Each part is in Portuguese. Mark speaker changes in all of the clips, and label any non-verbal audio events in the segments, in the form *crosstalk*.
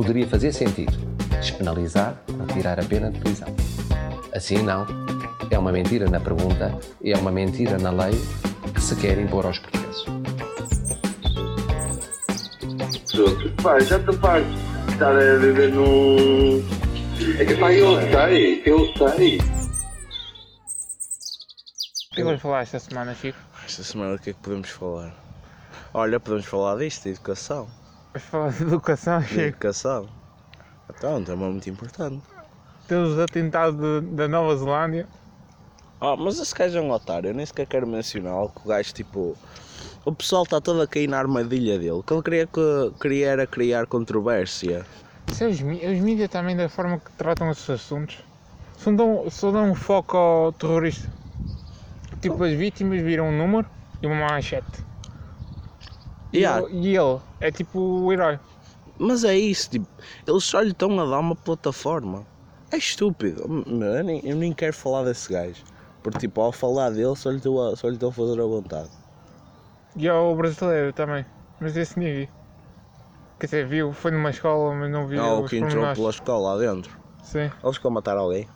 Speaker 1: poderia fazer sentido despenalizar ou tirar a pena de prisão. Assim não. É uma mentira na pergunta e é uma mentira na lei que se quer impor aos portugueses.
Speaker 2: Pá, já estou farto de estar a viver num. É que pá, eu sei, eu sei.
Speaker 3: O que vamos falar esta semana, Chico?
Speaker 4: Esta semana o que é que podemos falar? Olha, podemos falar disto, de educação.
Speaker 3: Vamos falar de educação, Chico.
Speaker 4: educação. Então, é um tema muito importante.
Speaker 3: Temos os atentados de- da Nova Zelândia.
Speaker 4: Ah, mas esse gajo é um otário, eu nem sequer quero mencionar que o gajo tipo. O pessoal está todo a cair na armadilha dele. O que ele queria, que, queria era criar controvérsia.
Speaker 3: Isso é os, os mídias também, da forma que tratam esses assuntos, só dão, só dão um foco ao terrorista. Tipo, as vítimas viram um número e uma manchete. E,
Speaker 4: Yeah,
Speaker 3: ele, e ele é tipo o herói.
Speaker 4: Mas é isso, tipo, eles só lhe estão a dar uma plataforma. É estúpido. Eu nem, eu nem quero falar desse gajo. Porque tipo, ao falar dele só lhe estou a, só lhe estou a fazer a vontade.
Speaker 3: E ao brasileiro também. Mas esse vi. Quer dizer, viu, foi numa escola, mas não vi
Speaker 4: Ah, o que entrou pela escola lá dentro.
Speaker 3: Sim,
Speaker 4: Eles que matar alguém.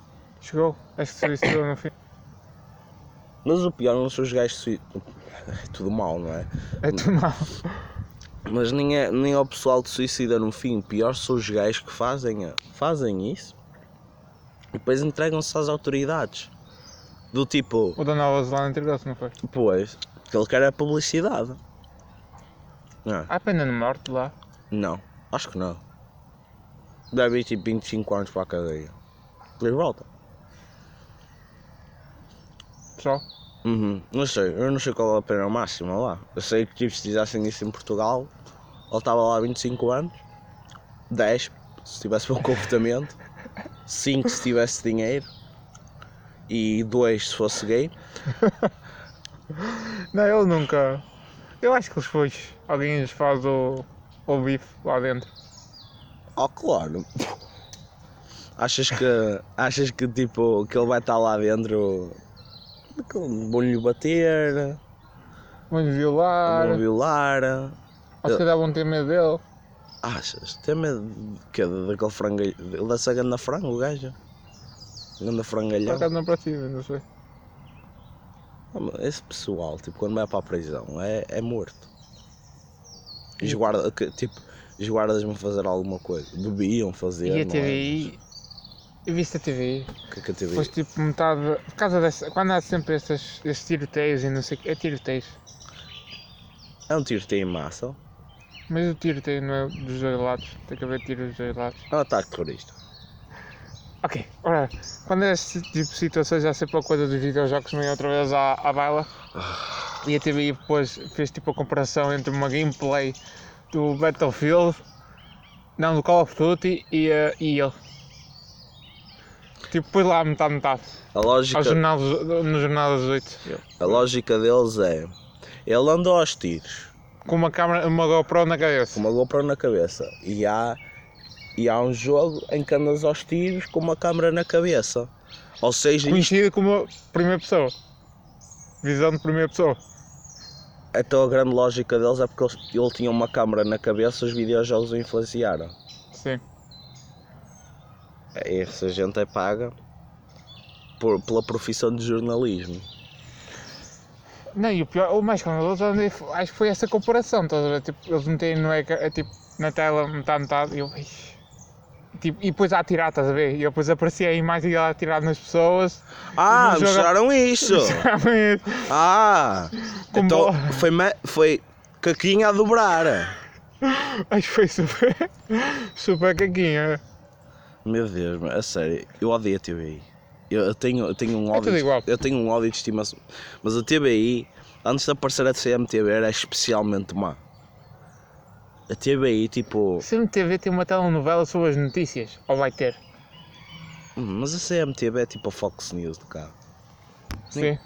Speaker 3: chegou. Acho que se suicidou no fim.
Speaker 4: Mas o pior não são os gajos sui- É tudo mau, não é?
Speaker 3: É tudo mal.
Speaker 4: Mas nem é, nem é o pessoal de suicida no fim. Pior são os gajos que fazem, fazem isso e depois entregam-se às autoridades. Do tipo,
Speaker 3: O da Nova Zelândia entregou-se, não foi?
Speaker 4: pois, que ele quer é publicidade. Não, é?
Speaker 3: Há pena de morte lá.
Speaker 4: não, acho que não. Deve ir tipo 25 anos para a cadeia. Depois volta.
Speaker 3: Só.
Speaker 4: Uhum. Não sei, eu não sei qual é a pena máxima lá. Eu sei que tipo, se fizessem isso em Portugal, ele estava lá há 25 anos, 10 se tivesse bom *laughs* comportamento, 5 se tivesse dinheiro e 2 se fosse gay. *laughs*
Speaker 3: Não, ele nunca. Eu acho que depois alguém lhes faz o, o bife lá dentro.
Speaker 4: Oh, claro. Achas que, achas que tipo, que ele vai estar lá dentro, vão-lhe bater,
Speaker 3: Vão violar.
Speaker 4: vão violar.
Speaker 3: Ou se calhar vão ter medo dele.
Speaker 4: Achas? Tem medo de quê? daquele frangalhão? Ele deve ser ganda frango, o gajo. Ganda
Speaker 3: Por
Speaker 4: frangalhão.
Speaker 3: acaso não para cima, não sei.
Speaker 4: Ah, Esse pessoal, tipo, quando vai para a prisão, é, é morto. Os guardas, que, tipo, os guardas vão fazer alguma coisa. Bebiam fazer.
Speaker 3: E a
Speaker 4: é?
Speaker 3: TVI. Eu vi a TVI.
Speaker 4: O que é que a TVI?
Speaker 3: Depois tipo metade. Por causa dessa. Quando há sempre esses, esses tiroteios e não sei o que. É tiroteios.
Speaker 4: É um tiroteio em massa.
Speaker 3: Mas o tiroteio não é dos dois lados. Tem que haver tiros dos dois lados.
Speaker 4: É um ataque terrorista.
Speaker 3: Ok, ora, quando é este tipo de situações há sempre a coisa dos videojogos meio outra vez à, à baila. E a TVI depois fez tipo a comparação entre uma gameplay do Battlefield, não, do Call of Duty e, eh, e ele. Tipo, pôs lá metade, metade.
Speaker 4: A lógica,
Speaker 3: Ao jornal, no Jornal das 8.
Speaker 4: a lógica deles é. Ele andou aos tiros,
Speaker 3: Com uma câmera, uma GoPro na
Speaker 4: com
Speaker 3: cabeça.
Speaker 4: uma GoPro na cabeça. E há, e há um jogo em que andas aos tiros com uma câmera na cabeça. Ou seja, isto
Speaker 3: Conhecida como primeira pessoa. Visão de primeira pessoa.
Speaker 4: Então a grande lógica deles é porque eles- ele tinha uma câmera na cabeça, os videojogos o influenciaram.
Speaker 3: Sim.
Speaker 4: É, Essa gente é paga por- pela profissão de jornalismo.
Speaker 3: Não, e o pior, o mais escandaloso é- acho que foi essa comparação, estás a ver? Tipo, eles meterem no ecrã, é tipo, na tela metade, metade, e eu, tipo, e depois a atirar, estás a ver? E depois aparecia a imagem dela a atirar nas pessoas.
Speaker 4: Ah,
Speaker 3: no jogo- *laughs*
Speaker 4: mostraram isso! Ah!
Speaker 3: Com
Speaker 4: então
Speaker 3: bola.
Speaker 4: foi, foi caquinha a dobrar. *laughs*
Speaker 3: acho que foi super, *laughs* super caquinha.
Speaker 4: Meu Deus, a sério, eu odeio a TVI. Eu, eu tenho, eu tenho um
Speaker 3: É
Speaker 4: ódio.
Speaker 3: tudo igual.
Speaker 4: Eu tenho um ódio de estimação. Mas a TVI, antes de aparecer a CMTV, era especialmente má. A TVI, tipo.
Speaker 3: CMTV tem uma telenovela sobre as notícias, ou vai ter?
Speaker 4: hum, Mas a CMTV é tipo a Fox News de cá.
Speaker 3: Sim.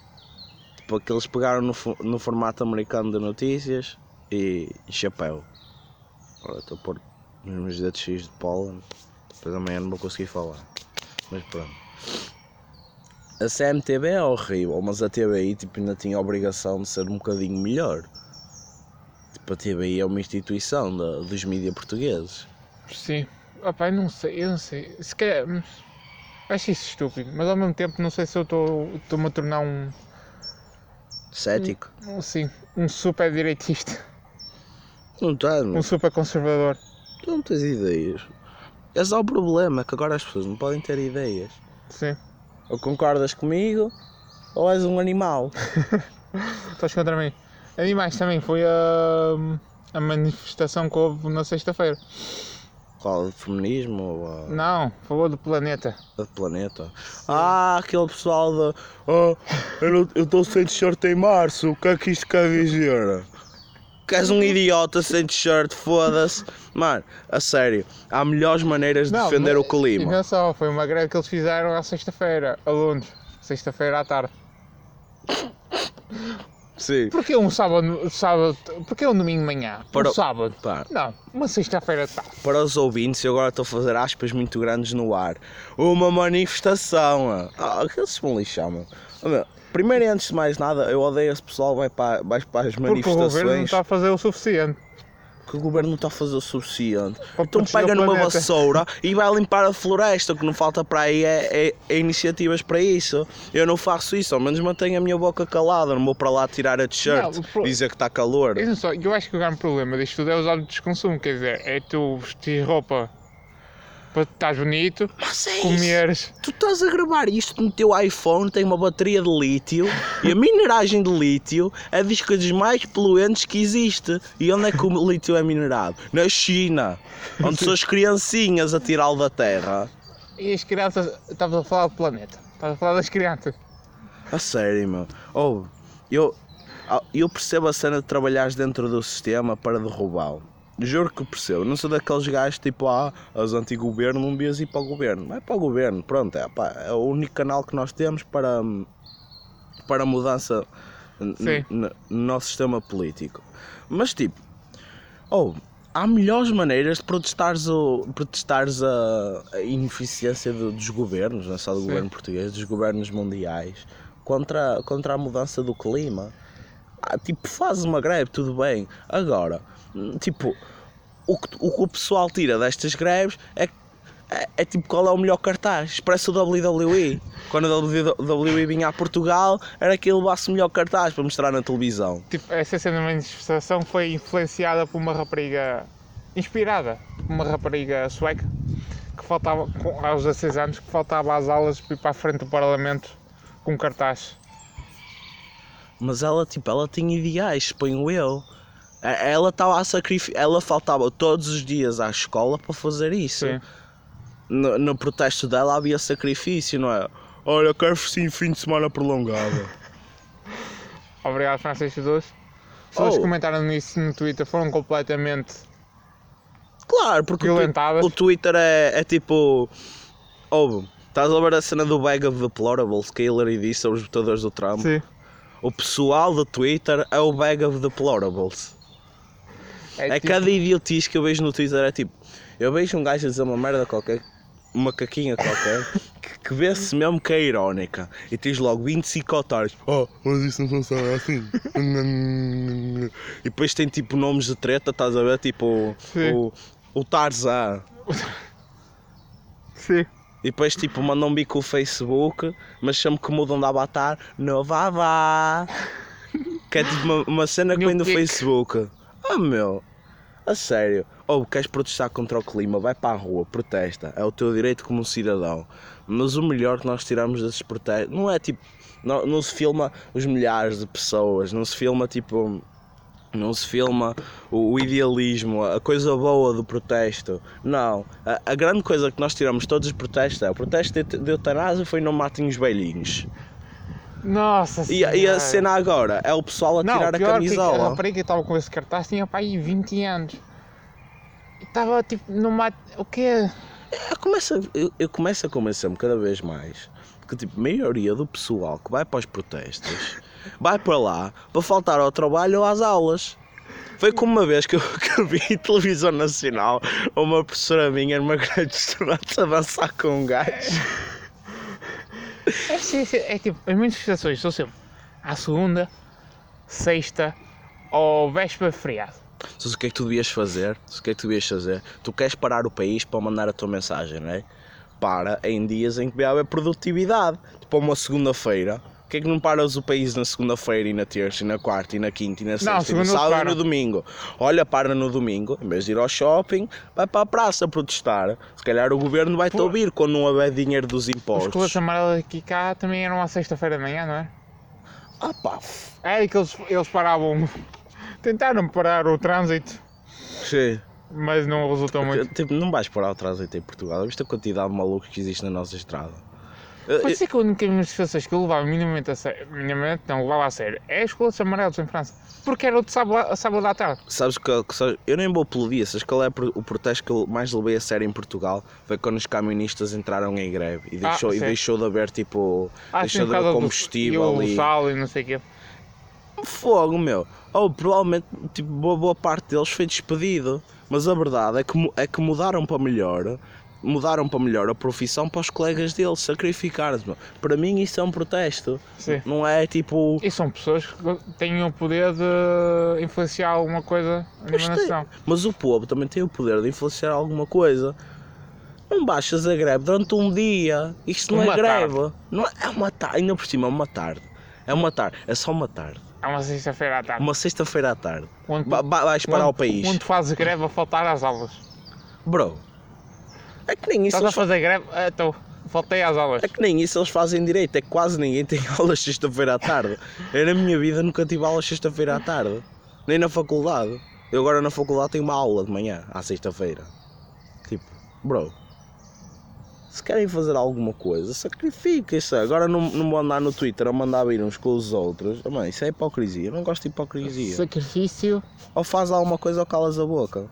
Speaker 4: Tipo, aqueles pegaram no, no formato americano de notícias e, e chapéu. Olha, estou a pôr os meus dedos cheios de pólen. Depois amanhã não vou conseguir falar. Mas pronto. A CMTV é horrível, mas a TVI tipo, ainda tinha a obrigação de ser um bocadinho melhor. Tipo, a TVI é uma instituição da- dos mídias portugueses.
Speaker 3: Sim. Opá, eu não sei, eu não sei. Se calhar. hum, Acho isso estúpido, mas ao mesmo tempo não sei se eu estou- estou-me a tornar um.
Speaker 4: Cético.
Speaker 3: um sim, um super direitista.
Speaker 4: Não estás,
Speaker 3: Um super conservador.
Speaker 4: Tu não tens ideias. Esse é o problema, que agora as pessoas não podem ter ideias.
Speaker 3: Sim.
Speaker 4: Ou concordas comigo, ou és um animal. *laughs*
Speaker 3: Estás contra mim. Animais também foi a, a manifestação que houve na sexta-feira.
Speaker 4: Qual? De feminismo ou a...
Speaker 3: Não, falou do planeta.
Speaker 4: do planeta? Ah, aquele pessoal da. Oh, eu estou sem t-shirt em março, o que é que isto quer dizer? Que és um idiota sem t-shirt, foda-se. Mano, a sério, há melhores maneiras de
Speaker 3: Não,
Speaker 4: defender
Speaker 3: mas-
Speaker 4: o clima.
Speaker 3: E não só, foi uma greve que eles fizeram à sexta-feira, alunos. Sexta-feira à tarde.
Speaker 4: Sim.
Speaker 3: Porquê um sábado, sábado porquê um domingo de manhã?
Speaker 4: Para-
Speaker 3: Um sábado?
Speaker 4: Pá,
Speaker 3: Não, uma sexta-feira de tarde.
Speaker 4: para os ouvintes, eu agora estou a fazer aspas muito grandes no ar. Uma manifestação. ah. Ah, que eles se vão lixar, mano. Ah, meu, Primeiro e antes de mais nada, eu odeio esse pessoal vai para, vai para as
Speaker 3: Porque o governo não
Speaker 4: manifestações.
Speaker 3: está a fazer o suficiente.
Speaker 4: que o governo não está a fazer o suficiente.
Speaker 3: Para
Speaker 4: Então pega numa
Speaker 3: planeta.
Speaker 4: vassoura e vai limpar a floresta. O que não falta para aí é, é- é iniciativas para isso. Eu não faço isso, ao menos mantenho a minha boca calada. Não vou para lá tirar a t-shirt,
Speaker 3: pro-
Speaker 4: dizer que está calor.
Speaker 3: Eu, só, eu acho que o grande problema disto tudo é os hábitos de consumo. Quer dizer, é tu vestir roupa para estar bonito,
Speaker 4: Mas é isso.
Speaker 3: comeres.
Speaker 4: Tu estás a gravar isto no teu iPhone, tem uma bateria de lítio e a mineragem de lítio é das coisas mais poluentes que existe. E onde é que o lítio é minerado? Na China, onde são as criancinhas a tirá-lo da terra.
Speaker 3: E as crianças. Estavas a falar do planeta. Estavas a falar das crianças.
Speaker 4: A sério, meu. Oh, eu, ah, eu percebo a cena de trabalhares dentro do sistema para derrubá-lo. Juro que percebo. Não sou daqueles gajos tipo, ah, as anti-governo, não devias ir para o governo. Vai para o governo, pronto. É, pá, é o único canal que nós temos para, para mudança no nosso sistema político. Mas tipo, oh, há melhores maneiras de protestares, o, protestares a, a ineficiência do- dos governos, não é só do
Speaker 3: Sim.
Speaker 4: governo português, dos governos mundiais, contra, contra a mudança do clima. Ah, tipo, fazes uma greve, tudo bem. Agora, tipo, o que, o que o pessoal tira destas greves é, é, é tipo qual é o melhor cartaz. Expressa o WWE. Quando a WWE vinha a Portugal, era que ele levasse o melhor cartaz para mostrar na televisão.
Speaker 3: Tipo, essa cena da manifestação foi influenciada por uma rapariga. inspirada por uma rapariga sueca que faltava, com- aos 16 anos, que faltava às aulas para ir para a frente do Parlamento com cartaz.
Speaker 4: Mas ela, tipo, ela tinha ideais, suponho eu. Ela estava a sacrificar, ela faltava todos os dias à escola para fazer isso.
Speaker 3: Sim.
Speaker 4: No, no protesto dela havia sacrifício, não é? Olha, quero sim fim de semana prolongado. *laughs*
Speaker 3: Obrigado, Francisco Doce. As pessoas
Speaker 4: Oh.
Speaker 3: comentaram nisso no Twitter foram completamente.
Speaker 4: Claro, porque o, twi-
Speaker 3: Violentadas.
Speaker 4: o Twitter é, é tipo. Ouve, estás a ver a cena do Bag of Deplorables que Hillary disse sobre os votadores do Trump?
Speaker 3: Sim.
Speaker 4: O pessoal do Twitter é o Bag of Deplorables. É,
Speaker 3: tipo-
Speaker 4: cada idiotice que eu vejo no Twitter é tipo. Eu vejo um gajo a dizer uma merda qualquer, uma caquinha qualquer, *laughs* que, que vê-se mesmo que é irónica. E tens logo 25 otários. Oh, mas isso não funciona assim. *laughs* e depois tem tipo nomes de treta, estás a ver? Tipo
Speaker 3: Sim.
Speaker 4: o, o Tarzan.
Speaker 3: Sim.
Speaker 4: E depois tipo mandam um bico o Facebook, mas sempre que mudam de avatar, no vá vá. Que é tipo uma, uma cena que
Speaker 3: New
Speaker 4: vem do. Facebook. Ah meu, a sério. Ou queres protestar contra o clima, vai para a rua, protesta. É o teu direito como cidadão. Mas o melhor que nós tiramos desses protestos não é tipo. Não, não se filma os milhares de pessoas, não se filma tipo. Não se filma o, o idealismo, a coisa boa do protesto. Não. A, a grande coisa que nós tiramos todos os protestos é o protesto de, de eutanásia foi não matem os velhinhos.
Speaker 3: Nossa
Speaker 4: E, a- e a cena agora é o pessoal a
Speaker 3: Não,
Speaker 4: tirar a
Speaker 3: pior que a
Speaker 4: camisola.
Speaker 3: rapariga que estava com esse cartaz tinha para aí 20 anos. Estava tipo numa. O quê?
Speaker 4: Eu começo, a- eu, eu começo a convencer-me cada vez mais que tipo, a maioria do pessoal que vai para os protestos *laughs* vai para lá para faltar ao trabalho ou às aulas. Foi como uma vez que eu, que eu vi em televisão nacional uma professora minha numa grande de estudantes a dançar com um gajo.
Speaker 3: É, sim, é tipo, as manifestações são sempre à segunda, sexta ou véspera de feriado.
Speaker 4: O que é que tu devias fazer? O que é que tu devias fazer? Tu queres parar o país para mandar a tua mensagem, não é? Para em dias em que haver produtividade. Tipo uma segunda-feira. Porquê é que não paras o país na segunda-feira e na terça e na quarta e na quinta e na sexta e no sábado e
Speaker 3: param.
Speaker 4: no domingo? Olha, para no domingo, em vez de ir ao shopping, vai para a praça protestar. Se calhar o governo vai-te
Speaker 3: Pô.
Speaker 4: ouvir quando não houver dinheiro dos
Speaker 3: Os
Speaker 4: impostos.
Speaker 3: coletes amarelos aqui cá também eram à sexta-feira de manhã, não é?
Speaker 4: Ah pá,
Speaker 3: É que eles, eles paravam. Tentaram parar o trânsito,
Speaker 4: sim.
Speaker 3: mas não resultou muito.
Speaker 4: Tipo, não vais parar o trânsito em Portugal. Viste a quantidade de malucos que existe na nossa estrada? Eu-
Speaker 3: Pode ser que a única manifestações que eu levava minimamente a sério, minimamente não levava a sério, é os coletes amarelos em França. Porque era o de sábado, sábado à tarde.
Speaker 4: Sabes que, que sabes- eu nem vou pelo dia, sabes qual é o protesto que eu mais levei a sério em Portugal? Foi quando os camionistas entraram em greve e
Speaker 3: Ah,
Speaker 4: deixou, e
Speaker 3: sim.
Speaker 4: deixou de haver tipo.
Speaker 3: Ah,
Speaker 4: deixou
Speaker 3: sim,
Speaker 4: de haver
Speaker 3: causa do-
Speaker 4: combustível
Speaker 3: e o sal e não sei o quê.
Speaker 4: Fogo, meu. Ou provavelmente tipo, boa, boa parte deles foi despedido. Mas a verdade é que, é que mudaram para melhor. Mudaram para melhor a profissão para os colegas deles, sacrificar-se. Para mim isso é um protesto.
Speaker 3: Sim.
Speaker 4: Não é tipo.
Speaker 3: E são pessoas que têm o poder de influenciar alguma coisa na nação.
Speaker 4: Mas o povo também tem o poder de influenciar alguma coisa. Não baixas a greve durante um dia. Isto não
Speaker 3: Uma
Speaker 4: é greve. Não é, é uma tarde. Ainda por cima é uma tarde. É uma tarde. É só uma tarde.
Speaker 3: É uma sexta-feira à tarde.
Speaker 4: Uma sexta-feira à tarde.
Speaker 3: Onde,
Speaker 4: Ba- ba- vais parar
Speaker 3: onde-
Speaker 4: o país.
Speaker 3: Onde fazes greve a faltar às aulas.
Speaker 4: Bro. É que nem isso.
Speaker 3: Estás a
Speaker 4: Eles,
Speaker 3: fazer greve? Ah, Então, faltei às aulas.
Speaker 4: é que nem isso eles fazem direito. É que quase ninguém tem *laughs* aulas sexta-feira à tarde. Eu na minha vida nunca tive aulas sexta-feira à tarde. Nem na faculdade. Eu agora na faculdade tenho uma aula de manhã, à sexta-feira. Tipo, bro. Se querem fazer alguma coisa, sacrifiquem-se. Agora não, não vou andar no Twitter a mandar vir uns com os outros. Oh, mãe, isso é hipocrisia. Eu não gosto de hipocrisia.
Speaker 3: Sacrifício.
Speaker 4: Ou faz alguma coisa ou calas a boca.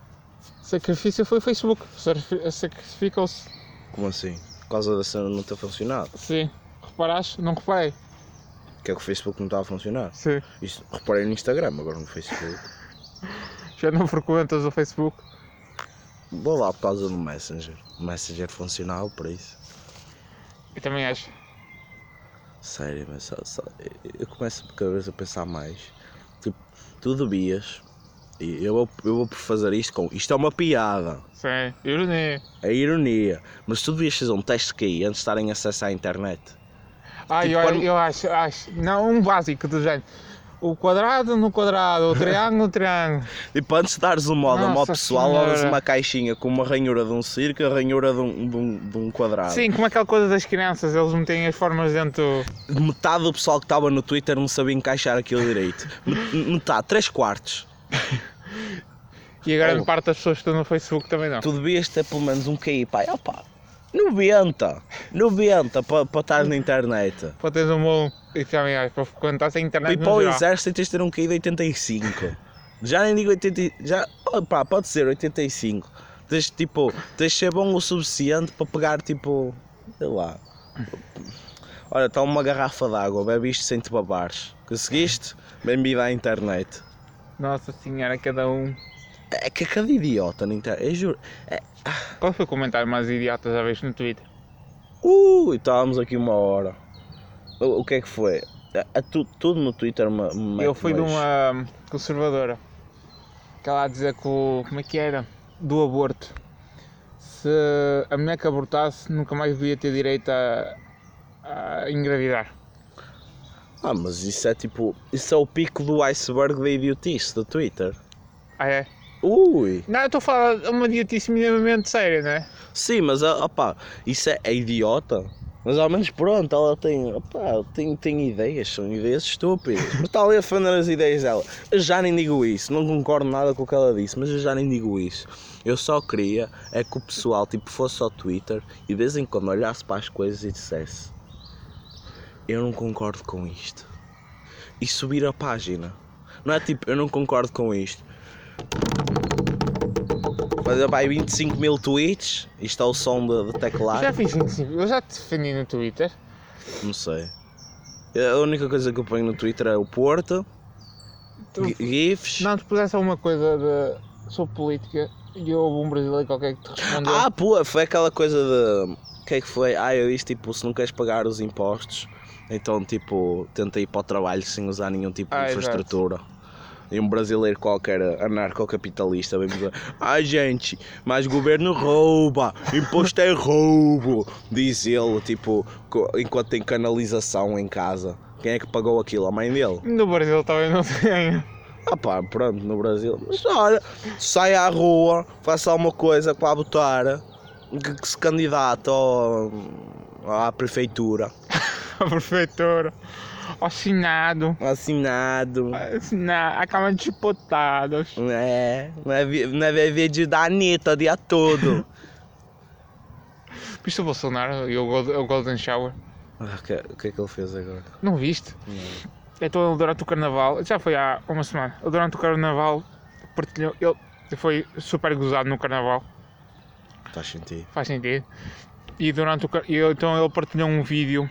Speaker 3: Sacrifício foi o Facebook. Sacrifi- Sacrificou-se.
Speaker 4: Como assim? Por causa da cena não ter funcionado.
Speaker 3: Sim. Reparaste? Não reparei.
Speaker 4: Que é que o Facebook não está a funcionar.
Speaker 3: Sim.
Speaker 4: Isso, reparei no Instagram, agora no Facebook. *laughs*
Speaker 3: Já não frequentas o Facebook.
Speaker 4: Vou lá por causa do Messenger. O Messenger funcionava para isso.
Speaker 3: Eu também acho.
Speaker 4: Sério, mas só, só- eu começo cada vez a pensar mais. Tipo, tu devias. Eu vou, eu vou por fazer isto com. Isto é uma piada.
Speaker 3: Sim. Ironia.
Speaker 4: É ironia. Mas tu devias fazer um teste QI antes de estarem acesso à internet.
Speaker 3: Ah,
Speaker 4: Tipo,
Speaker 3: eu,
Speaker 4: quando-
Speaker 3: eu acho, acho. Não, um básico do género. O quadrado no quadrado, o triângulo no triângulo. *laughs*
Speaker 4: Tipo, antes de dares o modo modo pessoal, levas uma caixinha com uma ranhura de um círculo e a ranhura de um, de um, de um quadrado.
Speaker 3: Sim, como aquela coisa das crianças, eles metem as formas dentro.
Speaker 4: metade do pessoal que estava no Twitter não sabia encaixar aquilo direito. *laughs* Met- Metade, 3 quartos. *laughs*
Speaker 3: E a grande
Speaker 4: Oh.
Speaker 3: parte das pessoas que estão no Facebook também não.
Speaker 4: Tu devias ter pelo menos um QI, pai. Opa, 90, 90 para pa estar na internet.
Speaker 3: Para teres um bom. E para frequentar a internet.
Speaker 4: E para o exército tens de ter um QI de 85. Já nem digo 80, já, opa, pode ser 85. Tens, tipo, tens de ser bom o suficiente para pegar, tipo, sei lá. Olha, está uma garrafa de água, bebe isto sem te babares. Conseguiste? Bem-vindo à internet.
Speaker 3: Nossa senhora, cada um.
Speaker 4: É que cada idiota na internet, eu juro.
Speaker 3: Qual foi o comentário mais idiota já vez no Twitter?
Speaker 4: Ui, estávamos aqui uma hora. O, o que é que foi? É, é tu- tudo no Twitter
Speaker 3: Eu fui de uma conservadora. Que ela a dizer que o. Como é que era? Do aborto. Se a mulher que abortasse nunca mais devia ter direito a, a engravidar.
Speaker 4: Ah, mas isso é tipo. Isso é o pico do iceberg da idiotice do Twitter.
Speaker 3: Ah é?
Speaker 4: Ui!
Speaker 3: Não, eu estou a falar de uma idiotice minimamente séria, não é?
Speaker 4: Sim, mas ah, opá, isso é, é idiota. Mas ao menos pronto, ela tem, opá, tem, tem ideias, são ideias estúpidas. Mas está ali a defender as ideias dela. Eu já nem digo isso, não concordo nada com o que ela disse, mas eu já nem digo isso. Eu só queria é que o pessoal tipo, fosse ao Twitter e de vez em quando olhasse para as coisas e dissesse Eu não concordo com isto. E subir a página. Não é tipo, eu não concordo com isto. Fazer vai 25 mil tweets, isto é o som de, de teclado.
Speaker 3: Já fiz 25. Eu já te defendi no Twitter.
Speaker 4: Não sei. A única coisa que eu ponho no Twitter é o Porto,
Speaker 3: Tu-
Speaker 4: gi- GIFs.
Speaker 3: Não, tu puseste alguma coisa de, sobre política e houve um brasileiro qualquer que te respondeu.
Speaker 4: Ah, pô, foi aquela coisa de. O que é que foi? Ah, eu disse tipo: se não queres pagar os impostos, então tipo, tenta ir para o trabalho sem usar nenhum tipo de
Speaker 3: Ah, exato.
Speaker 4: infraestrutura. E um brasileiro qualquer anarcocapitalista vem dizer: Ai gente, mas governo rouba, imposto é roubo. Diz ele, tipo, enquanto tem canalização em casa. Quem é que pagou aquilo? A mãe dele?
Speaker 3: No Brasil também não tem.
Speaker 4: Ah pá, pronto, no Brasil. Mas olha, sai à rua, faça alguma coisa para votar, que, que se candidata à prefeitura. *laughs*
Speaker 3: A prefeitura. Ao Senado.
Speaker 4: Assinado.
Speaker 3: Na, a Câmara de.
Speaker 4: É, não é, não é vídeo da Anitta o dia todo. *laughs*
Speaker 3: Viste o Bolsonaro e o, Gold- o Golden Shower?
Speaker 4: Ah, O que, o que é que ele fez agora?
Speaker 3: Não viste? Então ele durante o carnaval, já foi há uma semana, ele durante o carnaval partilhou, ele foi super gozado no carnaval,
Speaker 4: Faz sentido.
Speaker 3: faz sentido. E durante o então ele partilhou um vídeo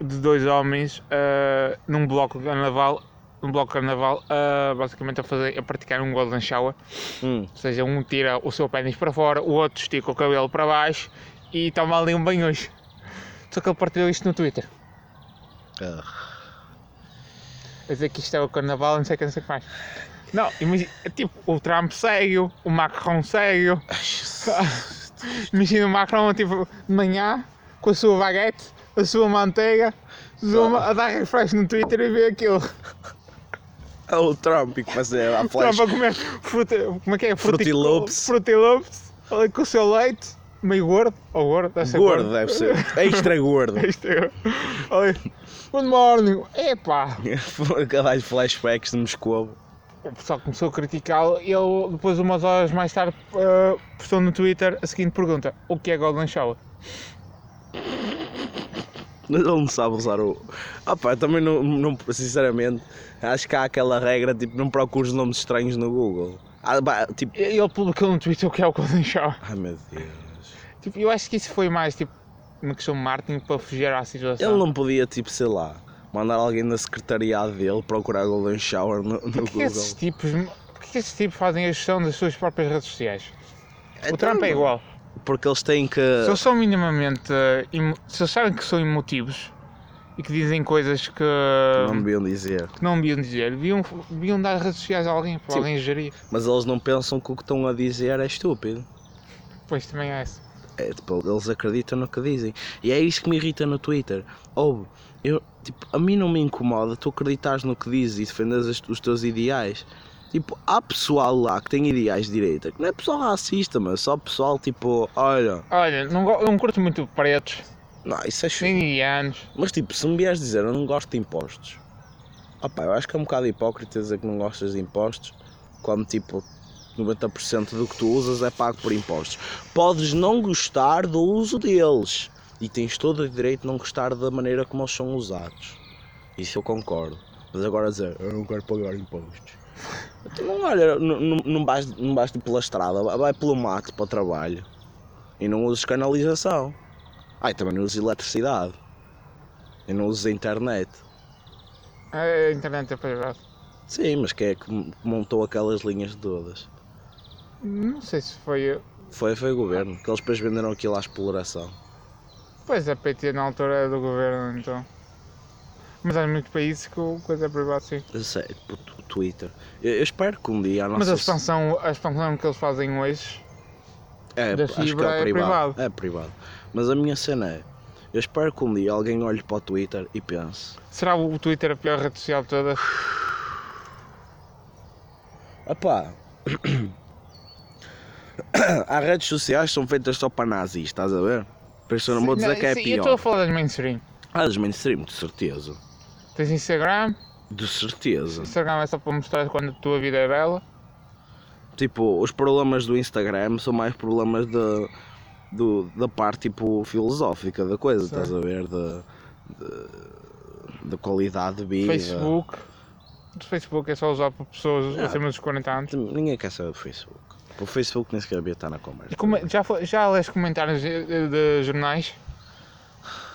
Speaker 3: de dois homens ah, num bloco de carnaval, num bloco de carnaval, ah, basicamente a fazer, a praticar um golden shower.
Speaker 4: Hum,
Speaker 3: Ou seja, um tira o seu pênis para fora, o outro estica o cabelo para baixo e toma ali um banho hoje. Só que ele partilhou isto no Twitter.
Speaker 4: ah,
Speaker 3: a dizer que isto é o carnaval, não sei o que, não sei o que mais. Não, imagina, tipo, o Trump segue-o, o Macron segue-o. *laughs* Imagina o Macron, tipo, de manhã, com a sua baguete, a sua manteiga, zuma, a dar refresh no Twitter e vê aquilo.
Speaker 4: É o Trump que começa a flash.
Speaker 3: Trump a comer fruta, como é que é?
Speaker 4: Loops,
Speaker 3: ali com o seu leite, meio gordo, ou gordo, deve ser
Speaker 4: Gordo deve ser. Extra gordo. *laughs*
Speaker 3: É- ali, good morning, epá. *laughs*
Speaker 4: Aquelas flashbacks de Moscou.
Speaker 3: o pessoal começou a criticá-lo e ele, depois, umas horas mais tarde, eh, postou no Twitter a seguinte pergunta: O que é Golden Shower?
Speaker 4: Ele não sabe usar o. Ah pá, também não, não. Sinceramente, acho que há aquela regra tipo, não procures nomes estranhos no Google. Ah, bah, tipo.
Speaker 3: Ele publicou no Twitter o que é o Golden *laughs* Shower.
Speaker 4: Ai meu Deus.
Speaker 3: Tipo, eu acho que isso foi mais tipo uma questão de marketing para fugir à situação.
Speaker 4: Ele não podia, tipo, sei lá, mandar alguém da secretariado dele procurar Golden Shower no, no
Speaker 3: Porquê
Speaker 4: Google.
Speaker 3: esses tipos, porquê que esses tipos fazem a gestão das suas próprias redes sociais? O
Speaker 4: Então,
Speaker 3: Trump é igual.
Speaker 4: Porque eles têm que.
Speaker 3: Se eles são minimamente. eh, Se eles sabem que são emotivos e que dizem coisas que
Speaker 4: Não deviam dizer.
Speaker 3: que não deviam dizer, deviam, deviam dar redes sociais a alguém para
Speaker 4: Sim.
Speaker 3: alguém gerir.
Speaker 4: Mas eles não pensam que o que estão a dizer é estúpido.
Speaker 3: Pois também é essa.
Speaker 4: É, tipo, eles acreditam no que dizem. E é isso que me irrita no Twitter. Ou, eu, tipo, a mim não me incomoda tu acreditares no que dizes e defendes os teus ideais. Tipo, há pessoal lá que tem ideais de direita, que não é pessoal racista, mas só pessoal tipo, olha,
Speaker 3: Olha, não, não curto muito pretos,
Speaker 4: não, isso é chulo.
Speaker 3: nem indianos.
Speaker 4: Mas tipo, se me vieres dizer eu não gosto de impostos, opá, eu acho que é um bocado hipócrita dizer que não gostas de impostos, quando tipo 90% do que tu usas é pago por impostos. Podes não gostar do uso deles e tens todo o direito de não gostar da maneira como eles são usados. Isso eu concordo. Mas agora dizer eu não quero pagar impostos. Tu não olha, não, não, vais, não vais tipo, pela estrada, vai- pelo mato para o trabalho e não uses canalização. Ai, também não uses eletricidade. E não uses a internet.
Speaker 3: A internet é privada.
Speaker 4: Sim, mas quem é que montou aquelas linhas todas?
Speaker 3: Não sei se foi.
Speaker 4: Foi, foi o governo, que eles depois venderam aquilo à exploração.
Speaker 3: Pois a PT na altura era do governo, então. Mas há muitos países que o coisa é privada, sim.
Speaker 4: Eu sei, o Twitter. Eu, eu espero que um dia a nossa.
Speaker 3: Mas a expansão, a expansão que eles fazem hoje.
Speaker 4: é,
Speaker 3: da
Speaker 4: acho que
Speaker 3: fibra é privado.
Speaker 4: É privado. Mas a minha cena é. Eu espero que um dia alguém olhe para o Twitter e pense:
Speaker 3: Será o Twitter a pior rede social de todas?
Speaker 4: Epá. *coughs* Há redes sociais que são feitas só para nazis, estás a ver? Por isso eu não vou dizer que é
Speaker 3: sim, Eu estou a
Speaker 4: pior.
Speaker 3: falar das mainstream.
Speaker 4: Ah, das mainstream, de certeza.
Speaker 3: Tens Instagram,
Speaker 4: De certeza.
Speaker 3: Instagram é só para mostrar quando a tua vida é bela.
Speaker 4: Tipo, os problemas do Instagram são mais problemas da, do, da parte tipo filosófica da coisa,
Speaker 3: Sim.
Speaker 4: estás a ver? Da, da, da qualidade de vida.
Speaker 3: Facebook. O Facebook é só usado por pessoas
Speaker 4: Não.
Speaker 3: acima dos 40 anos.
Speaker 4: Ninguém quer saber do Facebook. O Facebook nem sequer devia estar na conversa.
Speaker 3: Como- já, foi- já leste comentários de, de- de jornais?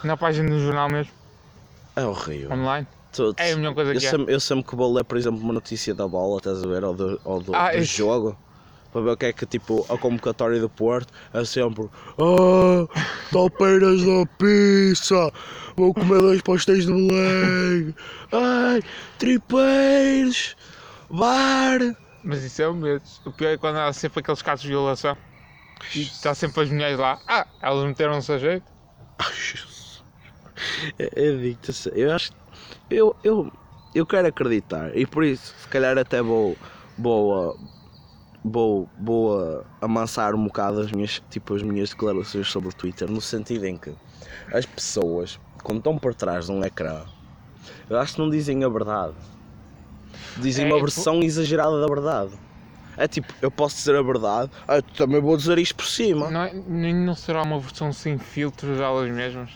Speaker 3: Na página do jornal mesmo,
Speaker 4: É horrível.
Speaker 3: online?
Speaker 4: Tu-
Speaker 3: É a melhor coisa
Speaker 4: eu,
Speaker 3: que é.
Speaker 4: sempre, eu sempre que vou ler, por exemplo, uma notícia da bola, estás a ver? Ou do, ou do,
Speaker 3: Ah,
Speaker 4: do
Speaker 3: isso.
Speaker 4: jogo. Para ver o que é que tipo a convocatória do Porto é sempre Ah, topeiras da pizza Vou comer dois pastéis de Belém Ai, tripeiros bar!
Speaker 3: Mas isso é o medo. O pior é quando há sempre aqueles casos de violação. E está sempre as mulheres lá. Ah, elas meteram-se a jeito.
Speaker 4: Ai, Jesus. *laughs* É, é dito assim, eu acho eu, eu, eu quero acreditar. E por isso se calhar até vou vou, uh, vou, vou uh, amansar um bocado as minhas, tipo, as minhas declarações sobre o Twitter no sentido em que as pessoas quando estão por trás de um ecrã eu acho que não dizem a verdade. Dizem
Speaker 3: É,
Speaker 4: uma versão exagerada da verdade. É tipo, eu posso dizer a verdade, ah, eu também vou dizer isto por cima.
Speaker 3: Não, é, não será uma versão sem filtros delas mesmas?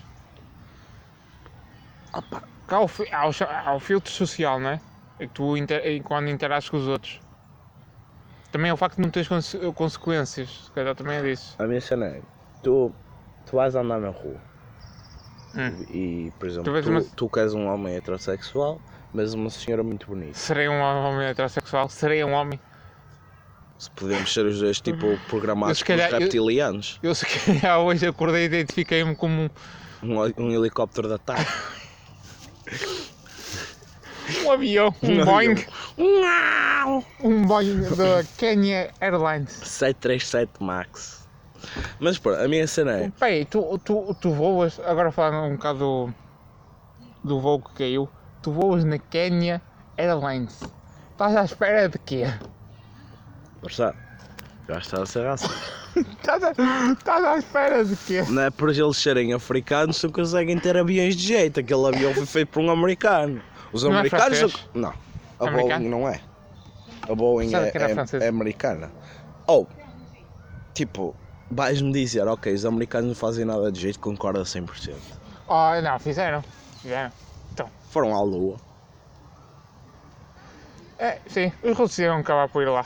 Speaker 4: Opa,
Speaker 3: Cá há o, há o há o filtro social, não é? É que tu inter, quando interages com os outros. Também é o facto de não teres conse- consequências. Se calhar também é disso.
Speaker 4: A minha cena é, tu, tu vais andar na rua
Speaker 3: Hum.
Speaker 4: e, por exemplo,
Speaker 3: Tu
Speaker 4: tu,
Speaker 3: uma-
Speaker 4: tu queres um homem heterossexual, mas uma senhora muito bonita.
Speaker 3: Serei um homem heterossexual? Serei um homem?
Speaker 4: Se podemos ser os dois, tipo, programados
Speaker 3: se
Speaker 4: pelos
Speaker 3: calhar- eu-
Speaker 4: reptilianos.
Speaker 3: Eu se calhar *laughs* hoje acordei e identifiquei-me como
Speaker 4: Um, um helicóptero de ataque. *laughs*
Speaker 3: um avião, um
Speaker 4: Um
Speaker 3: Boeing. Um Boeing da Kenya Airlines.
Speaker 4: 737 Max. Mas, pô, a minha cena é,
Speaker 3: Peraí, tu, tu, tu voas, agora falando um bocado do, do voo que caiu, tu voas na Kenya Airlines. Estás à espera de quê?
Speaker 4: percebe? Já está a ser assim. *laughs*
Speaker 3: Estás, à espera de quê?
Speaker 4: Não é por eles serem africanos, não conseguem ter aviões de jeito. Aquele avião foi feito por um americano. Os
Speaker 3: Não é
Speaker 4: americanos.
Speaker 3: francês?
Speaker 4: não. A
Speaker 3: Americano?
Speaker 4: Boeing não é. A Boeing é,
Speaker 3: que
Speaker 4: é- é americana. Ou, tipo, vais-me dizer, ok, os americanos não fazem nada de jeito, concorda 100%.
Speaker 3: Oh, não, fizeram. Fizeram.
Speaker 4: Foram à lua.
Speaker 3: É, sim, os russos iam acabar por ir lá.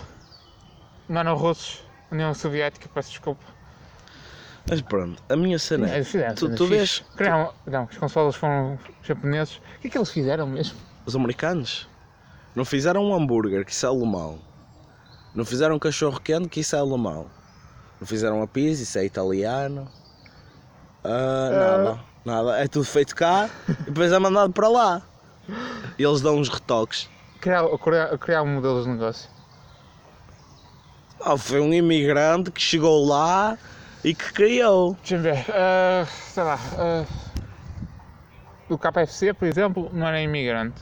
Speaker 3: Não eram russos, União Soviética, peço desculpa.
Speaker 4: Mas pronto, a minha cena é.
Speaker 3: Fizeram.
Speaker 4: Tu, tu vês.
Speaker 3: Criaram, não, os consoles foram japoneses. O que é que eles fizeram mesmo?
Speaker 4: os americanos? Não fizeram um hambúrguer, que isso é alemão. Não fizeram um cachorro quente, que isso é alemão. Não fizeram a pizza, isso é italiano. Ah, nada, nada. É tudo feito cá e depois é mandado para lá. E eles dão uns retoques.
Speaker 3: Criar, criar, criar um modelo de negócio.
Speaker 4: Ah, foi um imigrante que chegou lá e que criou.
Speaker 3: Deixa-me ver. ah, sei lá. ah, o KFC, por exemplo, não era imigrante.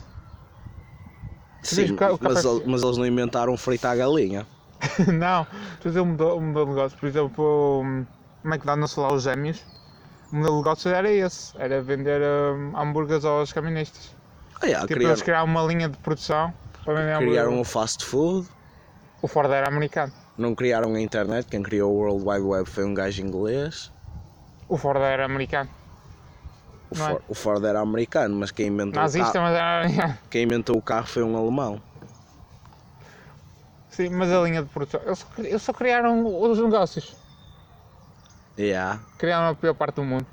Speaker 4: Sim, mas,
Speaker 3: KFC?
Speaker 4: mas eles não inventaram fritar a galinha. *laughs*
Speaker 3: não, tens um modelo, um modelo de negócio. Por exemplo, um, McDonald's lá, os gêmeos. O modelo de negócio era esse. Era vender um, hambúrgueres aos caministas.
Speaker 4: Ah, yeah,
Speaker 3: Tipo,
Speaker 4: criaram,
Speaker 3: eles criaram uma linha de produção para vender
Speaker 4: criaram o fast food.
Speaker 3: O Ford era americano.
Speaker 4: Não criaram a internet, quem criou o World Wide Web foi um gajo inglês.
Speaker 3: O Ford era americano.
Speaker 4: O,
Speaker 3: Não é?
Speaker 4: Ford, o Ford era americano, mas quem inventou, o carro,
Speaker 3: mas era americano. *laughs*
Speaker 4: quem inventou o carro foi um alemão.
Speaker 3: Sim, mas a linha de produção. Eles, só eles só criaram os negócios.
Speaker 4: Yeah,
Speaker 3: Criaram a pior parte do mundo.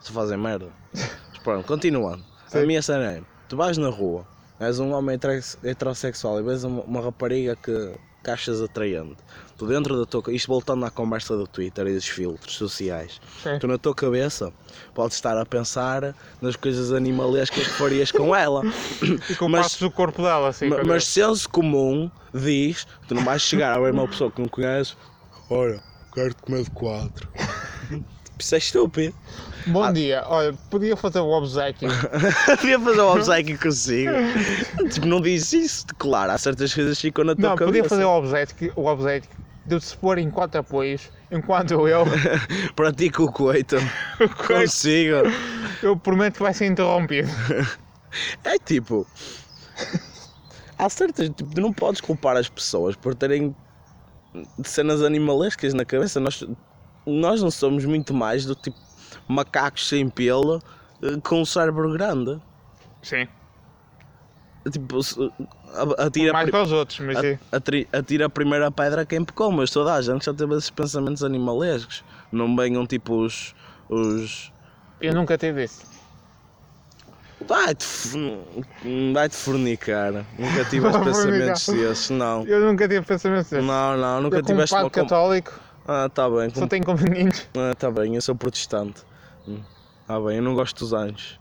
Speaker 4: se fazem merda. Mas pronto, continuando.
Speaker 3: Sim.
Speaker 4: A minha cena é, tu vais na rua, és um homem heterosse- heterossexual e vês uma, uma rapariga que, que achas atraente. Tu dentro da tua... Isto voltando à conversa do Twitter e dos filtros sociais.
Speaker 3: Sim.
Speaker 4: Tu na tua cabeça podes estar a pensar nas coisas animalescas que farias com ela. *coughs*
Speaker 3: E com
Speaker 4: Mas-
Speaker 3: partes do corpo dela, assim.
Speaker 4: Ma-
Speaker 3: quando-
Speaker 4: mas senso comum diz tu não vais chegar a ver uma pessoa que não conheces olha, quero comer de quatro *laughs* isso é estúpido
Speaker 3: Bom
Speaker 4: Ah.
Speaker 3: dia, olha, podia fazer o obsequio. *laughs*
Speaker 4: devia fazer um obsequio consigo. Tipo, não diz isso claro, há certas coisas que ficam na tua
Speaker 3: Não,
Speaker 4: cabeça.
Speaker 3: podia fazer o obsequio, o obsequio de se pôr em quatro apoios, enquanto eu, *laughs*
Speaker 4: pratico *laughs* o coito. Consigo.
Speaker 3: Eu prometo que vai ser interrompido.
Speaker 4: é tipo há certas tipo, tu não podes culpar as pessoas por terem cenas animalescas na cabeça. Nós, nós não somos muito mais do tipo macacos sem pelo eh, com um cérebro grande
Speaker 3: Sim,
Speaker 4: tipo atira,
Speaker 3: mais que os outros, mas
Speaker 4: atri- atira a primeira pedra a quem pecou mas toda a gente já teve esses pensamentos animalescos não venham tipo os os
Speaker 3: Eu nunca tive isso.
Speaker 4: vai-te f- vai-te fornicar nunca tive pensamentos desses não
Speaker 3: Eu nunca tive pensamentos desses.
Speaker 4: Não, não, nunca
Speaker 3: eu como
Speaker 4: tiveste
Speaker 3: padre
Speaker 4: uma com...
Speaker 3: católico,
Speaker 4: Ah, tá bem,
Speaker 3: só
Speaker 4: com...
Speaker 3: tenho convenientes.
Speaker 4: ah, tá bem, eu sou protestante. Ah bem, eu não gosto dos anjos.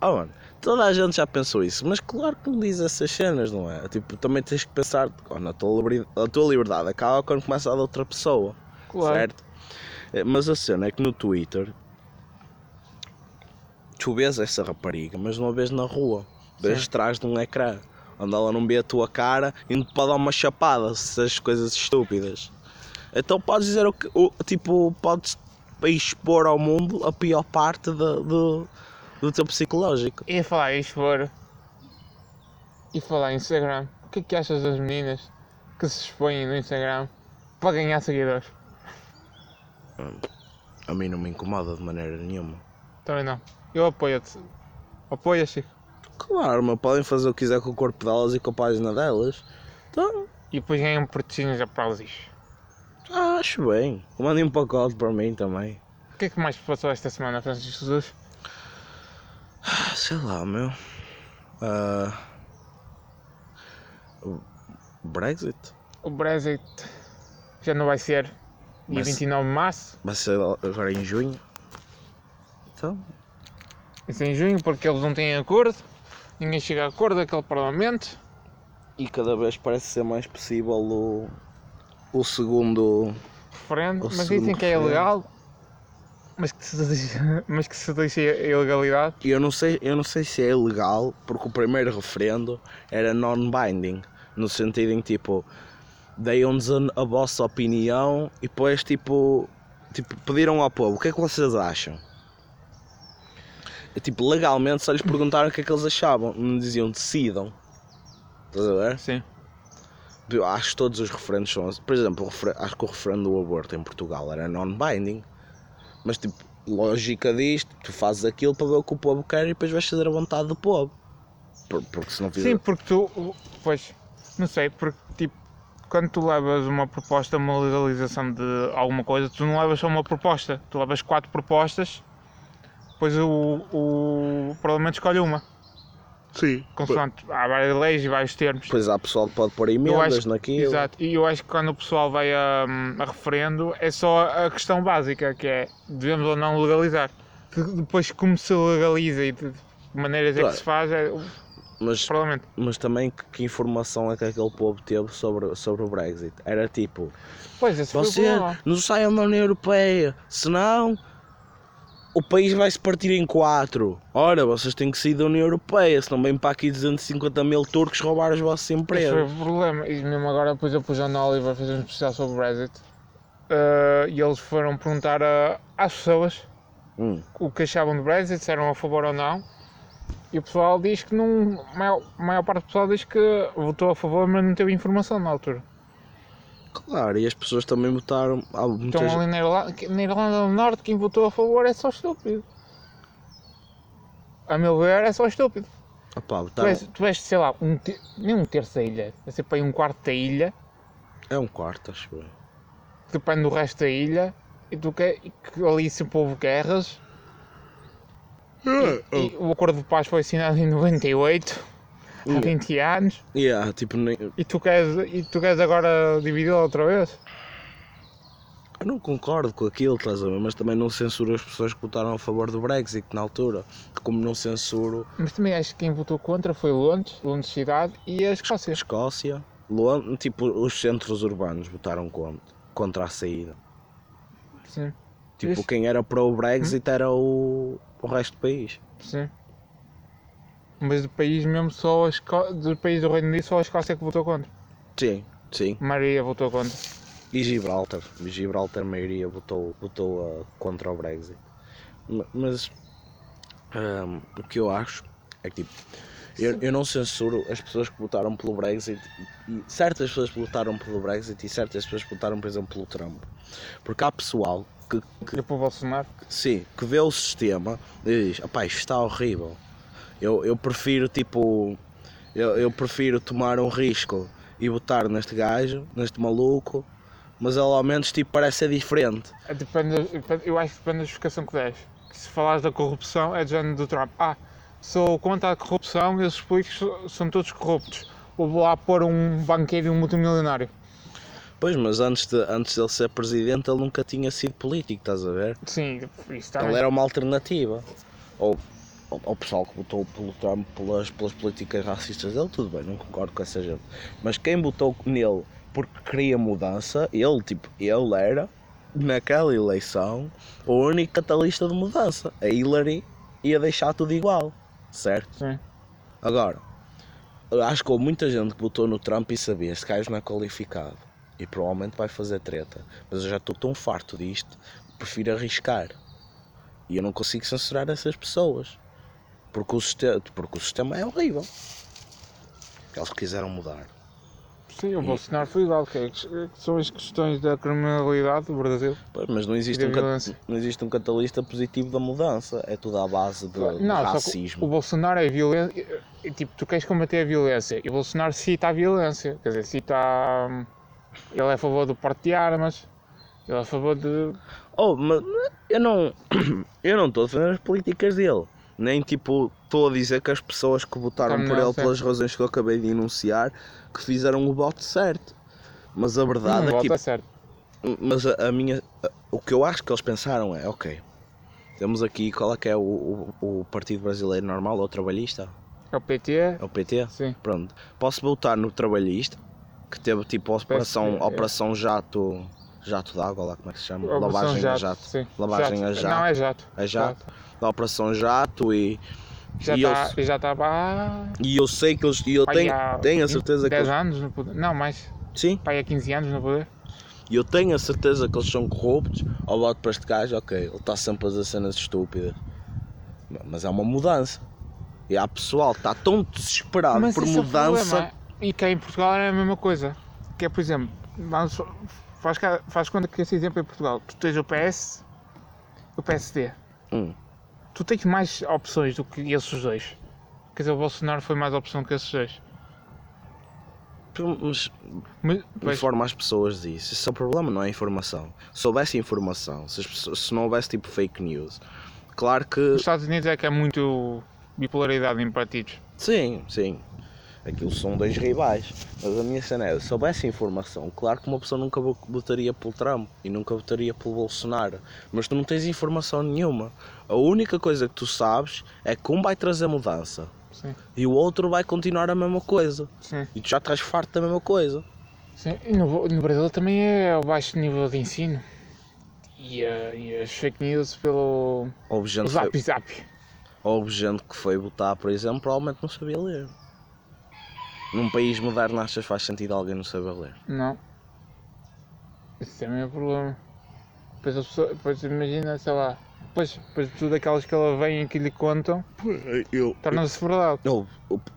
Speaker 4: Oh, mano, toda a gente já pensou isso, mas claro que me diz essas cenas, não é? Tipo, também tens que pensar, oh, na tua liberdade, a tua liberdade acaba quando começa a da outra pessoa,
Speaker 3: Claro.
Speaker 4: certo? Eh, Mas a cena é que no Twitter tu vês essa rapariga, mas não a vês na rua, vês
Speaker 3: Sim.
Speaker 4: atrás de um ecrã, onde ela não vê a tua cara e não pode dar uma chapada se essas coisas estúpidas. Então podes dizer o que, o, tipo, podes expor ao mundo a pior parte do, do, do teu psicológico.
Speaker 3: E a falar em expor e falar em Instagram, o que é que achas das meninas que se expõem no Instagram para ganhar seguidores?
Speaker 4: A mim não me incomoda de maneira nenhuma.
Speaker 3: Também não. Eu apoio-te. Apoia, Chico.
Speaker 4: Claro, mas podem fazer o que quiser com o corpo delas e com a página delas. Então,
Speaker 3: E depois ganham portinhos aplausos.
Speaker 4: Ah, acho bem. Mandem um pacote para mim também.
Speaker 3: O que é que mais passou esta semana, Francisco Jesus?
Speaker 4: Ah, Sei lá, meu. Ah, o Brexit?
Speaker 3: O Brexit já não vai ser dia
Speaker 4: Mas-
Speaker 3: 29 de março,
Speaker 4: Vai ser agora em junho. Então,
Speaker 3: vai ser em junho, porque eles não têm acordo. Ninguém chega a acordo daquele Parlamento.
Speaker 4: e cada vez parece ser mais possível o, o segundo.
Speaker 3: referendo,
Speaker 4: O
Speaker 3: mas
Speaker 4: segundo
Speaker 3: dizem que é ilegal. Mas que se diz, *laughs* mas que se diz a ilegalidade.
Speaker 4: Eu não sei, eu não sei se é ilegal, porque o primeiro referendo era non-binding, no sentido em que tipo deem-nos a, a vossa opinião e depois tipo, tipo pediram ao povo o que é que vocês acham. E, tipo, legalmente só lhes perguntaram o que é que eles achavam, não diziam decidam. Estás a ver?
Speaker 3: Sim.
Speaker 4: Acho que todos os referendos são. assim. Por exemplo, acho que o referendo do aborto em Portugal era non-binding. Mas, tipo, lógica disto, tu fazes aquilo para ver o que o povo quer e depois vais fazer a vontade do povo. Por- Porque se não fizer.
Speaker 3: Sim, porque tu. Pois, não sei, porque tipo, quando tu levas uma proposta, uma legalização de alguma coisa, tu não levas só uma proposta, tu levas quatro propostas, depois o, o Parlamento escolhe uma.
Speaker 4: Sim.
Speaker 3: Consoante, há várias leis e vários termos.
Speaker 4: Depois há pessoal que pode pôr emendas
Speaker 3: acho-
Speaker 4: naquilo.
Speaker 3: Exato, e eu acho que quando o pessoal vai a, a referendo é só a questão básica, que é devemos ou não legalizar. De- Depois como se legaliza e de maneiras é que
Speaker 4: Claro.
Speaker 3: se faz é
Speaker 4: Mas, mas também que, que informação é que aquele povo teve sobre, sobre o Brexit? Era tipo:
Speaker 3: Pois, esse foi o
Speaker 4: Você não saiam da União Europeia, senão o país vai se partir em quatro. Ora, vocês têm que sair da União Europeia, senão vêm para aqui 250 mil turcos roubar os vossos
Speaker 3: Esse foi o problema. E mesmo agora, depois eu pus a Ana Oliver fazer um especial sobre o Brexit. eh, e eles foram perguntar a- às pessoas
Speaker 4: Hum,
Speaker 3: o que achavam do Brexit, se eram a favor ou não. E o pessoal diz que não. A maior, a maior parte do pessoal diz que votou a favor, mas não teve informação na altura.
Speaker 4: Claro, e as pessoas também votaram. Há muitas...
Speaker 3: Então ali na Irlanda, que- na Irlanda do Norte, quem votou a favor é só estúpido. A meu ver, é só estúpido.
Speaker 4: Opá,
Speaker 3: Tu
Speaker 4: votaram-
Speaker 3: és, tu és, sei lá, um te- nem um terço da ilha, é ser para aí um quarto da ilha,
Speaker 4: É um quarto, acho eu.
Speaker 3: depende do resto da ilha, e tu quer, e que ali sempre houve guerras. E o acordo de paz foi assinado em 98, há
Speaker 4: Yeah.
Speaker 3: 20 anos,
Speaker 4: Yeah, tipo, nem...
Speaker 3: e tu queres, e tu queres agora dividi-lo outra vez?
Speaker 4: eu não concordo com aquilo, estás a ver? Mas também não censuro as pessoas que votaram a favor do Brexit na altura. Como não censuro
Speaker 3: Mas também acho que quem votou contra foi Londres, Londres cidade e a Escócia.
Speaker 4: Escócia, Londres, tipo, os centros urbanos votaram contra, contra a saída.
Speaker 3: Sim,
Speaker 4: Tipo,
Speaker 3: Isso.
Speaker 4: quem era para o Brexit era o, o resto do país.
Speaker 3: sim. Mas do país mesmo, só a Escó... do país do Reino Unido, só a Escócia que votou contra.
Speaker 4: Sim, sim.
Speaker 3: A maioria votou contra.
Speaker 4: E Gibraltar. Gibraltar, a maioria, votou, votou ah, contra o Brexit. Ma- Mas ahm, o que eu acho é que tipo, eu, eu não censuro as pessoas que votaram pelo Brexit e certas pessoas que votaram pelo Brexit e certas pessoas que votaram, por exemplo, pelo Trump. Porque há pessoal que, que
Speaker 3: E para o Bolsonaro.
Speaker 4: Sim, que vê o sistema e diz, opá, isto está horrível. Eu, eu prefiro tipo. Eu, eu prefiro tomar um risco e votar neste gajo, neste maluco, mas ele ao menos tipo parece ser diferente.
Speaker 3: É, Depende, eu acho que depende da justificação que des. Se falares da corrupção, é do género do Trump. Ah, sou contra a corrupção e os políticos são todos corruptos. Vou lá pôr um banqueiro e um multimilionário.
Speaker 4: Pois, mas antes de, antes dele ser presidente ele nunca tinha sido político, estás a ver?
Speaker 3: Sim, isso
Speaker 4: Ele
Speaker 3: também.
Speaker 4: era uma alternativa. Ou ao, ao pessoal que votou pelo Trump pelas, pelas políticas racistas dele, tudo bem, não concordo com essa gente. Mas quem votou nele porque queria mudança, ele, tipo, ele era, naquela eleição, o único catalista de mudança. A Hillary ia deixar tudo igual, certo?
Speaker 3: Sim.
Speaker 4: Agora, acho que houve muita gente que votou no Trump e sabia, este gajo não é qualificado. E provavelmente vai fazer treta. Mas eu já estou tão farto disto, prefiro arriscar. E eu não consigo censurar essas pessoas. Porque o sistema, porque o sistema é horrível. Eles quiseram mudar.
Speaker 3: Sim, o Bolsonaro foi igual, que, é, que são as questões da criminalidade do Brasil.
Speaker 4: Pois, Mas não existe, um, cat- não existe um catalista positivo da mudança. É tudo à base de, de
Speaker 3: Não,
Speaker 4: racismo.
Speaker 3: o Bolsonaro é violência. Tipo, tu queres combater a violência e o Bolsonaro cita a violência. Quer dizer, cita. hum, Ele é a favor do porte de armas, ele é a favor de.
Speaker 4: Oh, mas eu não *coughs* eu não estou a defender as políticas dele. Nem tipo estou a dizer que as pessoas que votaram
Speaker 3: Também
Speaker 4: por ele pelas razões que eu acabei de enunciar que fizeram o voto certo. Mas a verdade
Speaker 3: Não
Speaker 4: é que
Speaker 3: volta certo.
Speaker 4: mas a, a minha a- o que eu acho que eles pensaram é, ok. Temos aqui qual é que é o, o, o Partido Brasileiro Normal ou Trabalhista?
Speaker 3: É o PT,
Speaker 4: É o PT?
Speaker 3: sim.
Speaker 4: Pronto. Posso votar no Trabalhista, que teve tipo a operação,
Speaker 3: é.
Speaker 4: operação jato, jato d'água, lá como é que se chama?
Speaker 3: Operação
Speaker 4: Lavagem a jato.
Speaker 3: Sim.
Speaker 4: Lavagem a jato.
Speaker 3: Não, é jato.
Speaker 4: A jato. Operação jato e,
Speaker 3: Já
Speaker 4: E eu-
Speaker 3: está já tá há.
Speaker 4: e eu sei que eles, e eu tenho, tenho a
Speaker 3: 20,
Speaker 4: certeza que
Speaker 3: 10
Speaker 4: eles,
Speaker 3: anos no poder. Não, mais.
Speaker 4: sim,
Speaker 3: Pai, há 15 anos no poder.
Speaker 4: e eu tenho a certeza que eles são corruptos, ao voto para este gajo, ok, ele está sempre a fazer cenas estúpidas. Mas é uma mudança. E há pessoal que está tão desesperado
Speaker 3: Mas
Speaker 4: por
Speaker 3: é
Speaker 4: mudança.
Speaker 3: problema. E cá em Portugal é a mesma coisa. Que é, por exemplo, vamos, faz, faz conta que esse exemplo em Portugal. Tu tens o PS o PSD.
Speaker 4: Hum.
Speaker 3: Tu tens mais opções do que esses dois. Quer dizer, o Bolsonaro foi mais opção que esses dois.
Speaker 4: Mas
Speaker 3: Mas, pois,
Speaker 4: informa as pessoas disso. Esse é o problema, não é a informação. Se houvesse informação, se, as pessoas- se não houvesse tipo fake news, claro que.
Speaker 3: os Estados Unidos é que é muito bipolaridade em partidos.
Speaker 4: Sim, sim. Aquilo são dois rivais. Mas a minha cena é, se houvesse informação, claro que uma pessoa nunca vo- votaria pelo Trump e nunca votaria pelo Bolsonaro. Mas tu não tens informação nenhuma. A única coisa que tu sabes é que um vai trazer mudança
Speaker 3: Sim,
Speaker 4: e o outro vai continuar a mesma coisa.
Speaker 3: sim.
Speaker 4: E tu já estás farto da mesma coisa.
Speaker 3: sim. No, no Brasil também é o baixo nível de ensino. E, eh, e as fake news pelo
Speaker 4: que
Speaker 3: zap
Speaker 4: foi,
Speaker 3: zap.
Speaker 4: houve gente que foi votar, por exemplo, provavelmente não sabia ler. Num país moderno achas que faz sentido alguém não saber ler?
Speaker 3: Não. Isso também é o problema. Depois, as pessoas, depois imagina, sei lá. Depois, depois de tudo aquelas que ela vem e que lhe contam,
Speaker 4: Eu,
Speaker 3: torna-se verdade.
Speaker 4: Eu,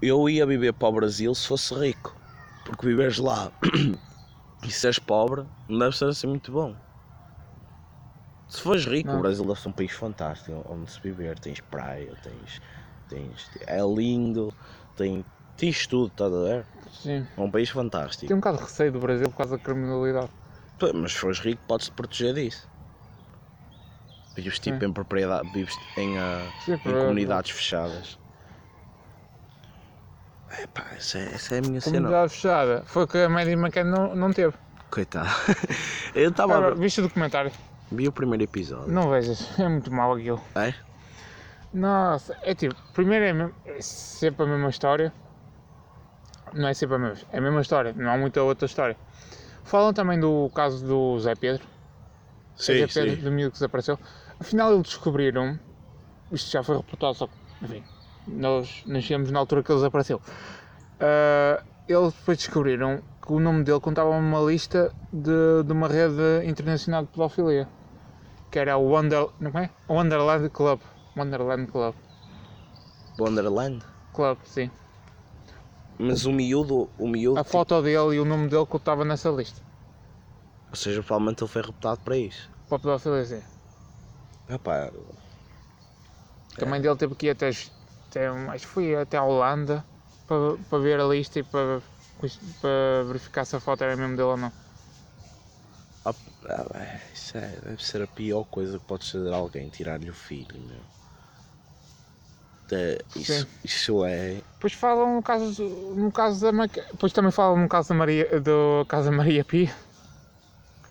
Speaker 4: eu ia viver para o Brasil se fosse rico. Porque viveres lá *clears throat* e seres pobre não deve ser assim muito bom. Se fores rico,
Speaker 3: Não.
Speaker 4: o Brasil deve ser um país fantástico onde se viver. Tens praia, tens. tens é lindo, tem, tens tudo, estás a ver?
Speaker 3: Sim.
Speaker 4: É um país fantástico.
Speaker 3: Tenho um bocado de receio do Brasil por causa da criminalidade.
Speaker 4: Pá, Mas se fores rico, podes-te proteger disso. Vives tipo em propriedade, vives em, ah,
Speaker 3: Sim,
Speaker 4: em
Speaker 3: para-
Speaker 4: comunidades fechadas. É pá, essa é, essa é a minha cena.
Speaker 3: Comunidade fechada. Foi o que a Maddie McCann não, não teve.
Speaker 4: Coitado. *laughs* Eu estava
Speaker 3: viste o documentário?
Speaker 4: Vi o primeiro episódio.
Speaker 3: Não vejas. É muito mau aquilo.
Speaker 4: É?
Speaker 3: Nossa, é tipo, primeiro é, é sempre a mesma história. Não é sempre a mesma, é a mesma história, não há muita outra história. Falam também do caso do Zé Pedro, Zé Pedro, do miúdo que desapareceu. Afinal, eles descobriram, isto já foi reportado, só que, enfim, nós nascemos na altura que ele desapareceu. Ah, eles depois descobriram que o nome dele contava uma lista de, de uma rede internacional de pedofilia, que era o Wonder, não é? Wonderland Club. Wonderland Club.
Speaker 4: Wonderland.
Speaker 3: Club, sim.
Speaker 4: Mas o miúdo, o miúdo,
Speaker 3: A
Speaker 4: tipo,
Speaker 3: foto dele e o nome dele que estava nessa lista.
Speaker 4: ou seja, provavelmente ele foi reputado para isso.
Speaker 3: Para o pedofilia, sim.
Speaker 4: Epá,
Speaker 3: A mãe dele teve que ir até, até acho que foi até a Holanda para, para ver a lista e para, para verificar se a foto era mesmo dele ou não.
Speaker 4: ah, ah, isso é, deve ser a pior coisa que podes fazer a alguém, tirar-lhe o filho, meu. É, isso, isso é.
Speaker 3: Depois falam no caso, no caso da Maca... Depois também falam no caso da Maria, do caso da Maria Pia,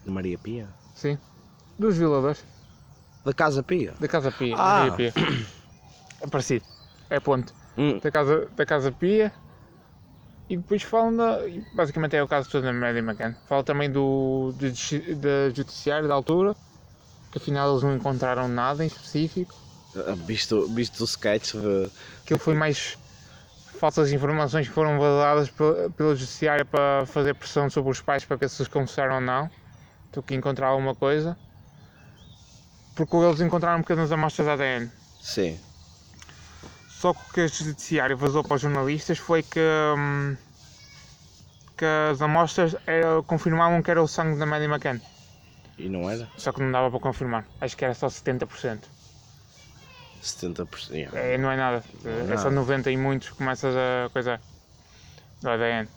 Speaker 4: de Maria Pia?
Speaker 3: sim. Dos violadores,
Speaker 4: Da Casa Pia?
Speaker 3: da Casa Pia,
Speaker 4: Ah.
Speaker 3: Maria Pia. *coughs* É parecido. É ponto.
Speaker 4: Hum,
Speaker 3: Da casa, da casa Pia. E depois falam da. Basicamente é o caso todo da Maddie McCann. Fala também do, do da judiciário da altura. Que afinal eles não encontraram nada em específico.
Speaker 4: Visto, visto o sketch de.
Speaker 3: Aquilo foi mais falsas informações que foram vazadas pela, pela judiciária para fazer pressão sobre os pais para ver se eles confessaram ou não. Do que encontrar alguma coisa. Porque eles encontraram pequenas amostras de ADN.
Speaker 4: Sim.
Speaker 3: Só que o que a judiciária vazou para os jornalistas foi que, hum, que as amostras era- confirmavam que era o sangue da Maddie McCann.
Speaker 4: E não era?
Speaker 3: Só que não dava para confirmar. Acho que era só 70%.
Speaker 4: 70%. yeah.
Speaker 3: É, não é nada.
Speaker 4: Não é
Speaker 3: é só
Speaker 4: nada.
Speaker 3: 90 e muitos começas a coisa do ADN.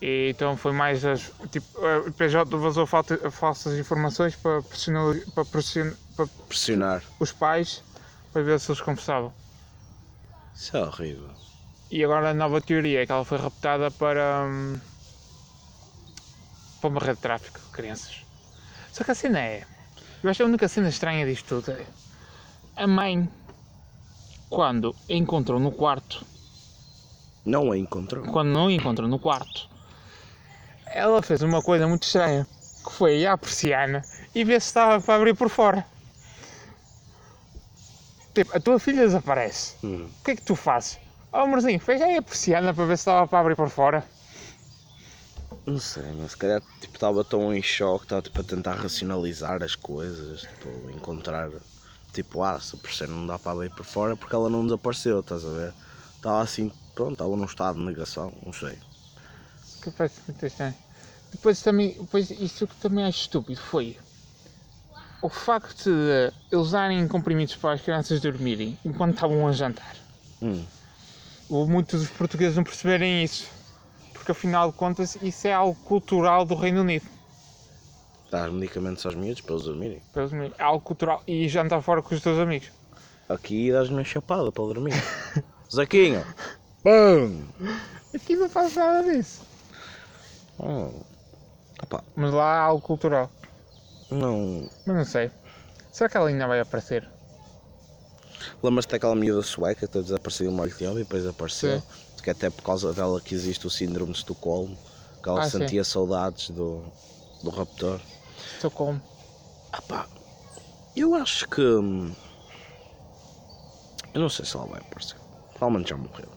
Speaker 3: E então foi mais as. Tipo, o PJ vazou falta- falsas informações para pressionar, para pressionar para
Speaker 4: Pressionar.
Speaker 3: os pais para ver se eles confessavam.
Speaker 4: Isso é horrível.
Speaker 3: E agora a nova teoria é que ela foi raptada para. hum, para uma rede de tráfico de crianças. Só que a cena é. Eu acho que a única cena estranha disto tudo é. A mãe, quando a encontrou no quarto,
Speaker 4: Não a encontrou.
Speaker 3: quando não a encontrou no quarto, ela fez uma coisa muito estranha. Que foi ir à persiana e ver se estava para abrir por fora. Tipo, a tua filha desaparece.
Speaker 4: Hum.
Speaker 3: O que é que tu fazes? Oh, amorzinho, fecha aí a persiana para ver se estava para abrir por fora.
Speaker 4: Não sei, mas se calhar tipo, estava tão em choque, estava tipo, a tentar racionalizar as coisas, tipo, encontrar, tipo, ah, se por ser não dá para abrir por fora porque ela não desapareceu, estás a ver? Estava assim, pronto, estava num estado de negação, não sei.
Speaker 3: Que parece muito estranho. Depois também, depois isso que também acho estúpido foi o facto de eles darem comprimidos para as crianças dormirem enquanto estavam a jantar.
Speaker 4: Hum.
Speaker 3: Muitos dos portugueses não perceberem isso. Porque afinal de contas isso é algo cultural do Reino Unido.
Speaker 4: Dar medicamentos aos miúdos para eles dormirem.
Speaker 3: Para eles dormirem. É algo cultural. E jantar fora com os teus amigos.
Speaker 4: Aqui dás-me uma chapada para dormir. *laughs* Zequinho! Bum!
Speaker 3: Aqui não faz nada disso.
Speaker 4: Oh. Opa,
Speaker 3: Mas lá há algo cultural.
Speaker 4: não.
Speaker 3: Mas não sei. Será que ela ainda vai aparecer?
Speaker 4: Lembras-te daquela miúda sueca que desapareceu uma tempo e depois apareceu? Que até por causa dela que existe o síndrome de Estocolmo, que ela
Speaker 3: Ah, sim.
Speaker 4: sentia saudades do, do raptor.
Speaker 3: Estou como?
Speaker 4: Ah pá, eu acho que. hum, Eu não sei se ela vai aparecer. Provavelmente já morreu.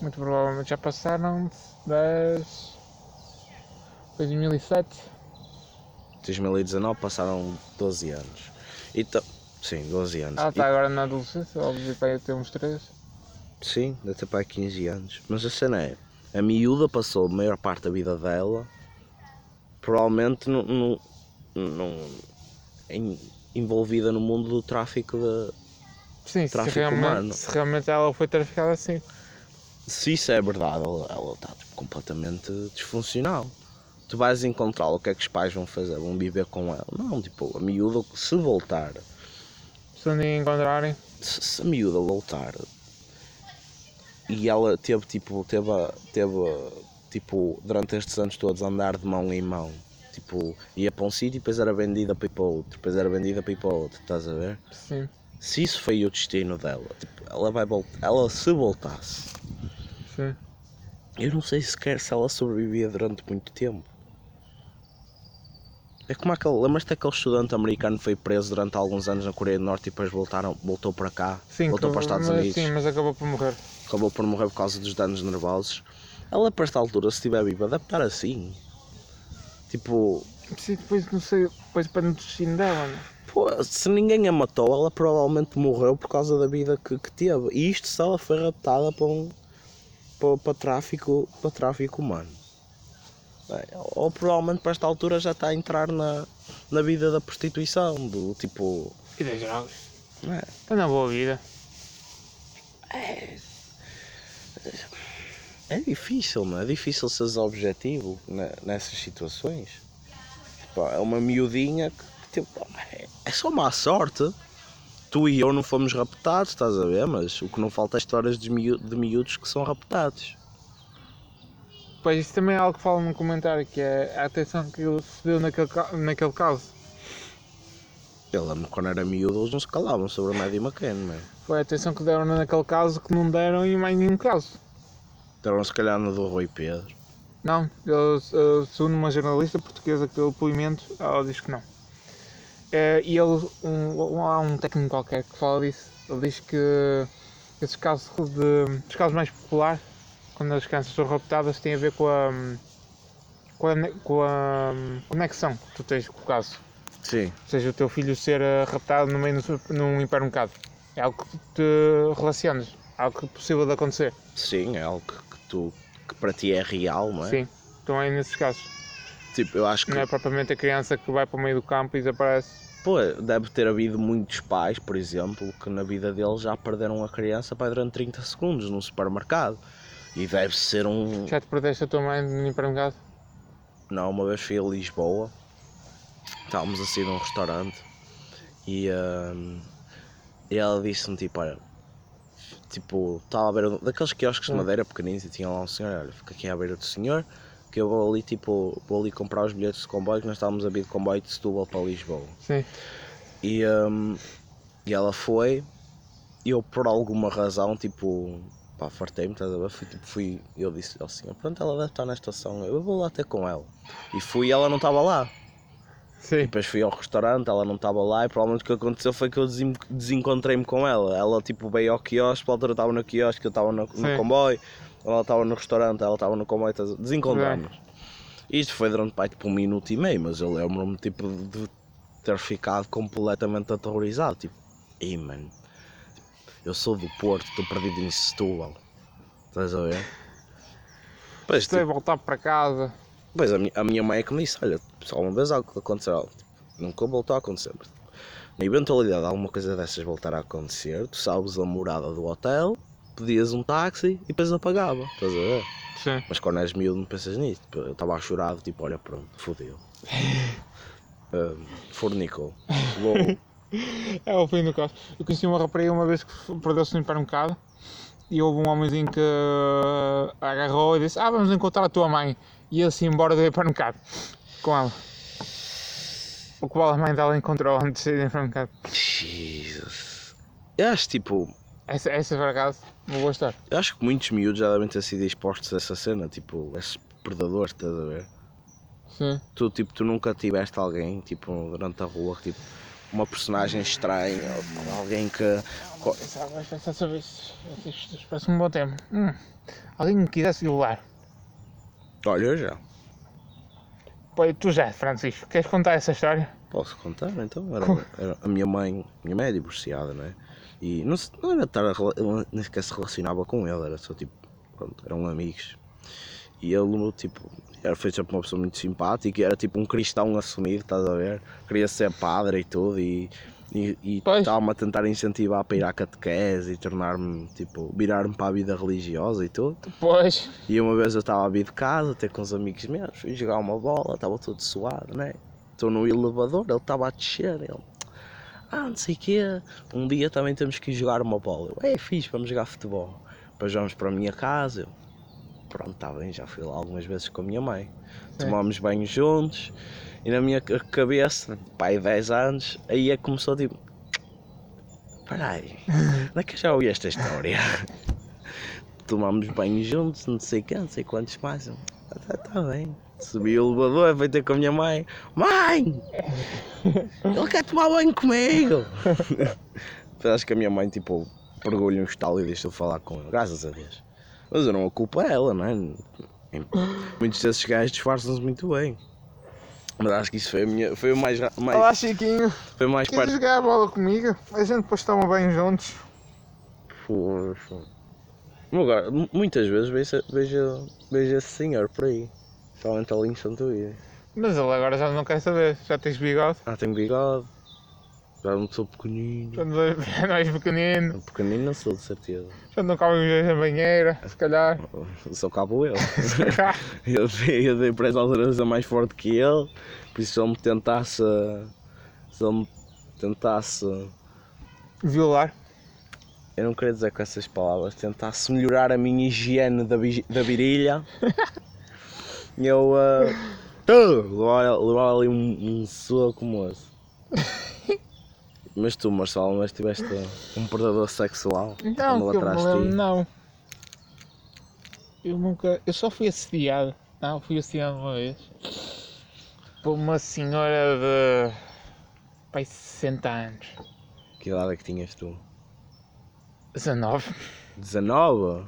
Speaker 3: Muito provavelmente já passaram 10. 2007.
Speaker 4: 2019 passaram 12 anos. Então, sim, 12 anos.
Speaker 3: Ela
Speaker 4: E-
Speaker 3: está agora na adolescência, óbvio vai ter uns 3.
Speaker 4: Sim, ter para 15 anos. Mas a cena é, a miúda passou a maior parte da vida dela, provavelmente no, no, no- em- envolvida no mundo do tráfico de.
Speaker 3: Sim, se
Speaker 4: Tráfico
Speaker 3: realmente,
Speaker 4: humano.
Speaker 3: se realmente ela foi traficada assim.
Speaker 4: Se isso é verdade, ela, ela está tipo, completamente disfuncional. Tu vais encontrá-la, o que é que os pais vão fazer? Vão viver com ela? Não, tipo, a miúda, se voltar,
Speaker 3: Se dia encontrarem.
Speaker 4: se, se a miúda voltar e ela teve tipo, teve, teve tipo, durante estes anos todos andar de mão em mão, tipo, ia para um sítio e depois era vendida para ir para outro, depois era vendida para ir para outro, estás a ver?
Speaker 3: Sim,
Speaker 4: Se isso foi o destino dela, tipo, ela vai voltar, ela se voltasse,
Speaker 3: sim.
Speaker 4: eu não sei sequer se ela sobrevivia durante muito tempo. É como aquele, lembras-te daquele estudante americano que foi preso durante alguns anos na Coreia do Norte e depois voltaram, voltou para cá,
Speaker 3: Sim,
Speaker 4: voltou
Speaker 3: que-
Speaker 4: para os Estados
Speaker 3: mas,
Speaker 4: Unidos?
Speaker 3: Sim, mas acabou por morrer.
Speaker 4: acabou por morrer por causa dos danos nervosos. Ela, para esta altura, se estiver viva, deve estar assim. Tipo,
Speaker 3: Sim, depois não sei, depois para no destino dela, né?
Speaker 4: pô, se ninguém a matou, ela provavelmente morreu por causa da vida que, que teve. E isto se ela foi raptada para um. para, para tráfico, para tráfico humano. Ou provavelmente para esta altura já está a entrar na, na vida da prostituição, do tipo.
Speaker 3: E das drogas.
Speaker 4: é?
Speaker 3: Está na boa vida.
Speaker 4: É difícil, não é? É difícil seres objetivo ne- nessas situações. Pá, é uma miudinha que tipo, é- é só má sorte. Tu e eu não fomos raptados, estás a ver? Mas o que não falta é histórias de, miú de miúdos que são raptados.
Speaker 3: Pois isso também é algo que falam no comentário, que é a atenção que ele se deu naquele, naquele caso.
Speaker 4: Eu lembro quando era miúdo eles não se calavam sobre a Maddie McCann, não é?
Speaker 3: Foi a atenção que deram naquele caso que não deram em mais nenhum caso.
Speaker 4: Deram se calhar no do Rui Pedro.
Speaker 3: Não, ele, eh, segundo uma jornalista portuguesa que deu depoimento, ela diz que não. Eh, e ele, um, há um técnico qualquer que fala disso, ele diz que esses casos de. os casos mais populares, quando as crianças são raptadas, têm a ver com a. com a, com a conexão que tu tens com o caso.
Speaker 4: Sim.
Speaker 3: Ou seja, o teu filho ser eh, raptado no meio de num hipermercado. É algo que te relacionas, algo que é possível de acontecer.
Speaker 4: Sim, é algo que, que tu que para ti é real, não é?
Speaker 3: Sim, então é nesses casos.
Speaker 4: Tipo, eu acho que
Speaker 3: Não é propriamente a criança que vai para o meio do campo e desaparece.
Speaker 4: pô, deve ter havido muitos pais, por exemplo, que na vida deles já perderam a criança para durante 30 segundos num supermercado. E deve ser um.
Speaker 3: Já te perdeste a tua mãe no hipermercado?
Speaker 4: Não, uma vez fui a Lisboa, estávamos a sair de um restaurante e, hum, e ela disse-me tipo, olha, tipo, estava à beira daqueles quiosques de
Speaker 3: Hum.
Speaker 4: madeira pequeninos e tinha lá um senhor, olha, fica aqui à beira do senhor, que eu vou ali tipo, vou ali comprar os bilhetes de comboio, que nós estávamos a vir de comboio de Setúbal para Lisboa.
Speaker 3: Sim.
Speaker 4: E, hum, e ela foi, e eu por alguma razão, tipo, pá, fartei-me, estás a ver? Fui, tipo, fui, eu disse ao senhor, pronto, ela deve estar na estação, eu vou lá ter com ela. E fui e ela não estava lá.
Speaker 3: Sim.
Speaker 4: Depois fui ao restaurante, ela não estava lá e provavelmente o que aconteceu foi que eu desen- desencontrei-me com ela. Ela tipo veio ao quiosque, a altura estava no quiosque, eu estava no, no comboio, ela estava no restaurante, ela estava no comboio, desencontramos. Isto foi durante pai, tipo um minuto e meio, mas eu lembro-me tipo, de ter ficado completamente aterrorizado. Tipo, ei mano, eu sou do Porto, estou perdido em Setúbal. Estás a ver? Pois,
Speaker 3: Estou a voltar para casa.
Speaker 4: Pois a minha, a minha mãe é que me disse, olha, só uma vez algo tipo, nunca voltou a acontecer. Na eventualidade de alguma coisa dessas voltar a acontecer, tu sabes a morada do hotel, pedias um táxi e depois apagava, estás a ver?
Speaker 3: Sim.
Speaker 4: Mas quando és miúdo não pensas nisso, eu estava a chorar, tipo, olha pronto, fodeu. *laughs* Um, fornicou. *laughs*
Speaker 3: É o fim do caso. Eu conheci uma rapariga uma vez que perdeu-se no hipermercado e houve um homenzinho que uh, agarrou e disse: Ah, vamos encontrar a tua mãe. E ia-se embora do hipermercado com ela. O qual a mãe dela encontrou antes de sair do hipermercado.
Speaker 4: Jesus. Eu acho tipo,
Speaker 3: Essa, essa por acaso, uma boa história.
Speaker 4: eu acho que muitos miúdos já devem ter sido expostos a essa cena, tipo, esses predadores, estás a ver?
Speaker 3: Sim.
Speaker 4: Tu, tipo, tu nunca tiveste alguém, tipo, durante a rua, tipo, uma personagem estranha, alguém que... co-
Speaker 3: Pensava, vais pensar sobre isso. Isto isto parece um bom tema. Hum. Alguém me quisesse violar.
Speaker 4: Olha, eu já.
Speaker 3: Pô, tu já, Francisco, queres contar essa história?
Speaker 4: Posso contar, então? Era, era- a minha mãe, minha mãe é divorciada, né? E não, não era estar a, nem sequer se relacionava com ele, era só, tipo, pronto, eram amigos. E ele, tipo, era foi sempre uma pessoa muito simpática, era tipo um cristão assumido, estás a ver? Queria ser padre e tudo, e, e, e estava-me a tentar incentivar para ir à catequese e tornar-me, tipo, virar-me para a vida religiosa e tudo.
Speaker 3: Pois.
Speaker 4: E uma vez eu estava a vir de casa, até com uns amigos meus, fui jogar uma bola, estava todo suado, né? Estou no elevador, ele estava a descer, ele. Ah, não sei o quê. Um dia também temos que ir jogar uma bola. Eu, é fixe, vamos jogar futebol. Depois vamos para a minha casa. Eu, pronto, está bem, já fui lá algumas vezes com a minha mãe.
Speaker 3: Sim.
Speaker 4: Tomámos banho juntos. E na minha ca- cabeça, pai, 10 anos, aí é que começou tipo. Peraí, onde é que eu já ouvi esta história? *laughs* Tomámos banho juntos, não sei quem, não sei quantos mais. Eu, Tá, tá bem. Subi o elevador, fui ter com a minha mãe. Mãe! Ele quer tomar banho comigo! *laughs* Então, Acho que a minha mãe, tipo, pegou-lhe um estalo e deixou falar com ele, graças a Deus. Mas eu não a culpa é ela, não é? Muitos desses gajos disfarçam-se muito bem. Mas acho que isso foi, a minha, foi o mais, mais,
Speaker 3: Olá, Chiquinho.
Speaker 4: foi mais
Speaker 3: Queres
Speaker 4: parte.
Speaker 3: jogar a bola comigo? A gente depois toma bem juntos.
Speaker 4: Poxa. Agora, mu- muitas vezes vejo, vejo, vejo esse senhor por aí. Somente ali em Santo Ido.
Speaker 3: Mas ele agora já não quer saber. Já tens bigode?
Speaker 4: Ah, tenho bigode. Já não sou pequenino.
Speaker 3: Já não *laughs* já não és pequenino?
Speaker 4: Pequenino não sou, de certeza.
Speaker 3: Já não cabem os dois na banheira, se calhar. *laughs*
Speaker 4: Só cabo eu. *laughs* eu, dei, eu dei para essa altura mais forte que ele. Por isso se ele me tentasse. Se ele me tentasse.
Speaker 3: Violar.
Speaker 4: Eu não queria dizer com essas palavras. Tentasse melhorar a minha higiene da, da virilha. eu. Uh, levava, levava ali um, um soco, moço. Mas tu, Marcelo, mas tiveste um predador sexual
Speaker 3: Não,
Speaker 4: quando
Speaker 3: que eu me lembro, não. Eu nunca. Eu só fui assediado. Não, fui assediado uma vez. Por uma senhora de. Pai, 60 anos.
Speaker 4: Que idade é que tinhas tu?
Speaker 3: 19.
Speaker 4: 19?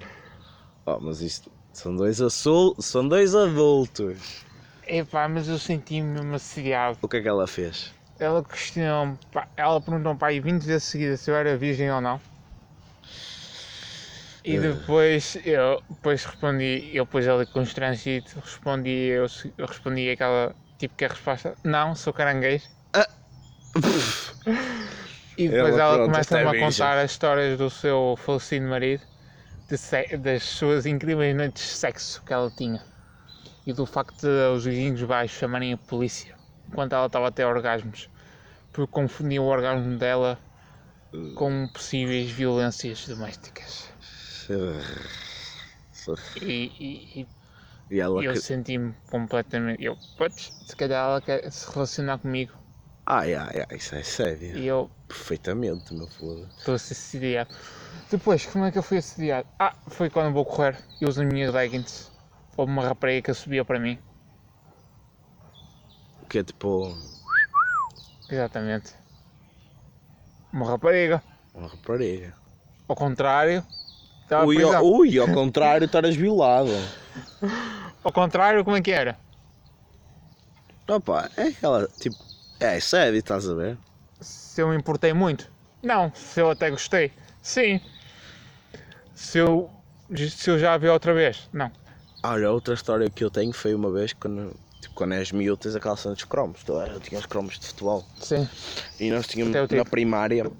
Speaker 4: Oh, mas isto são dois, azul, são dois adultos.
Speaker 3: Epá, mas eu senti-me mesmo assediado.
Speaker 4: O que é que ela fez?
Speaker 3: Ela questionou-me. pá, Ela perguntou-me para aí 20 vezes seguidas se eu era virgem ou não. E
Speaker 4: Eh.
Speaker 3: depois eu depois respondi, eu depois ali constrangido, respondi, eu, eu respondi aquela tipo que a resposta, não, sou caranguejo. E depois
Speaker 4: Ela,
Speaker 3: ela, começa-me
Speaker 4: é
Speaker 3: a
Speaker 4: virgem.
Speaker 3: contar as histórias do seu falecido marido, de das suas incríveis noites de sexo que ela tinha. E do facto de os vizinhos baixos chamarem a polícia enquanto ela estava a ter orgasmos. Porque confundiam o orgasmo dela com possíveis violências domésticas. E, e-
Speaker 4: E
Speaker 3: e eu
Speaker 4: que...
Speaker 3: senti-me completamente. Eu, putz, se calhar ela quer se relacionar comigo.
Speaker 4: Ai, ai, ai, isso é sério.
Speaker 3: E eu
Speaker 4: Perfeitamente, meu foda.
Speaker 3: estou a ser assediado. Depois, como é que eu fui assediado? Ah, foi quando vou correr e uso as minhas leggings. Houve uma rapariga que subia para mim.
Speaker 4: Que é tipo
Speaker 3: Exatamente. Uma rapariga.
Speaker 4: uma rapariga.
Speaker 3: Ao contrário. estava
Speaker 4: Ui, ao, ui, ao contrário, eras violado.
Speaker 3: Ao contrário, como é que era?
Speaker 4: Opa, é aquela, tipo, é sério, estás a ver?
Speaker 3: Se eu me importei muito? Não. Se eu até gostei? Sim. Se eu, se eu já a vi outra vez? Não.
Speaker 4: Olha, outra história que eu tenho foi uma vez quando, tipo, quando és miúdo tens aquela cena dos cromos. Tu, eu tinha os cromos de futebol.
Speaker 3: Sim.
Speaker 4: E nós tínhamos, na
Speaker 3: tipo.
Speaker 4: primária,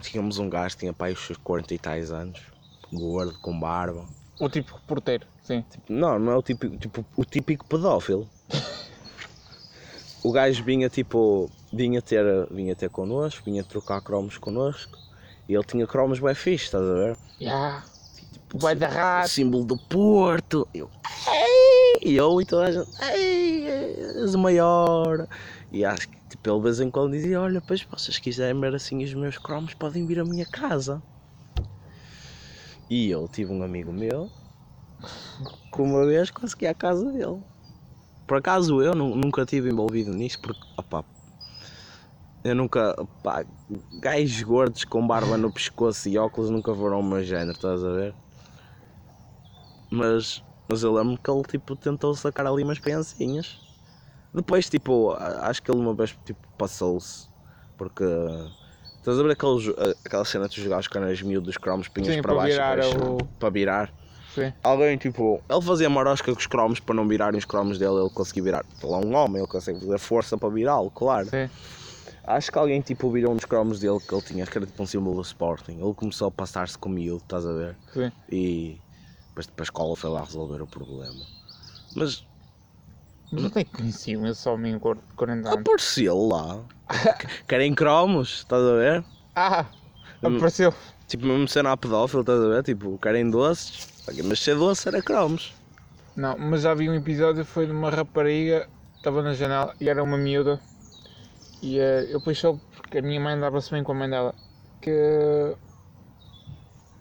Speaker 4: tínhamos um gajo, tinha pai os seus 40 e tais anos, gordo, com barba.
Speaker 3: O tipo de porteiro. Sim.
Speaker 4: Não, não é o típico, tipo, o típico pedófilo. *laughs* O gajo vinha tipo, vinha ter, vinha ter connosco, vinha trocar cromos connosco. E ele tinha cromos bem fixe, estás a ver?
Speaker 3: Já. Vai da rato.
Speaker 4: símbolo do Porto. Eu! E eu e toda a gente, ei, és o maior. E acho que tipo, ele de vez em quando dizia, olha, pois vocês quiserem ver assim os meus cromos, podem vir à minha casa. E eu tive um amigo meu que uma vez consegui a casa dele. Por acaso eu nu- nunca estive envolvido nisso porque, opá, eu nunca, opá, gajos gordos com barba no pescoço e óculos nunca foram o meu género, estás a ver? Mas, mas eu lembro que ele tipo tentou sacar ali umas criancinhas. Depois, tipo, acho que ele uma vez tipo, passou-se. Porque. Estás a ver aquele, jo- aquela cena que tu jogavas quando eras miúdo dos cromos, punhas
Speaker 3: Sim,
Speaker 4: para
Speaker 3: para
Speaker 4: baixo e
Speaker 3: virar
Speaker 4: para,
Speaker 3: o-
Speaker 4: para virar?
Speaker 3: Sim.
Speaker 4: Alguém tipo, ele fazia marosca com os cromos para não virarem os cromos dele, ele conseguia virar. Ele é um homem, ele consegue fazer força para virá-lo, claro.
Speaker 3: Sim.
Speaker 4: Acho que alguém tipo virou um dos cromos dele que ele tinha, que era tipo um símbolo do Sporting. Ele começou a passar-se com miúdo, estás a ver?
Speaker 3: Sim.
Speaker 4: E depois para a escola foi lá resolver o problema. Mas
Speaker 3: Mas eu nem conheci esse homem gordo de 40 anos.
Speaker 4: apareceu lá. *laughs* Querem cromos, estás a ver?
Speaker 3: Ah! Apareceu.
Speaker 4: Tipo, mesmo sendo a pedófilo, estás a ver? Tipo, querem doces. Mas ser doce era cromos.
Speaker 3: Não, mas já vi um episódio, foi de uma rapariga, estava na janela e era uma miúda. E eh, eu depois soube, porque a minha mãe andava-se bem com a mãe dela, que.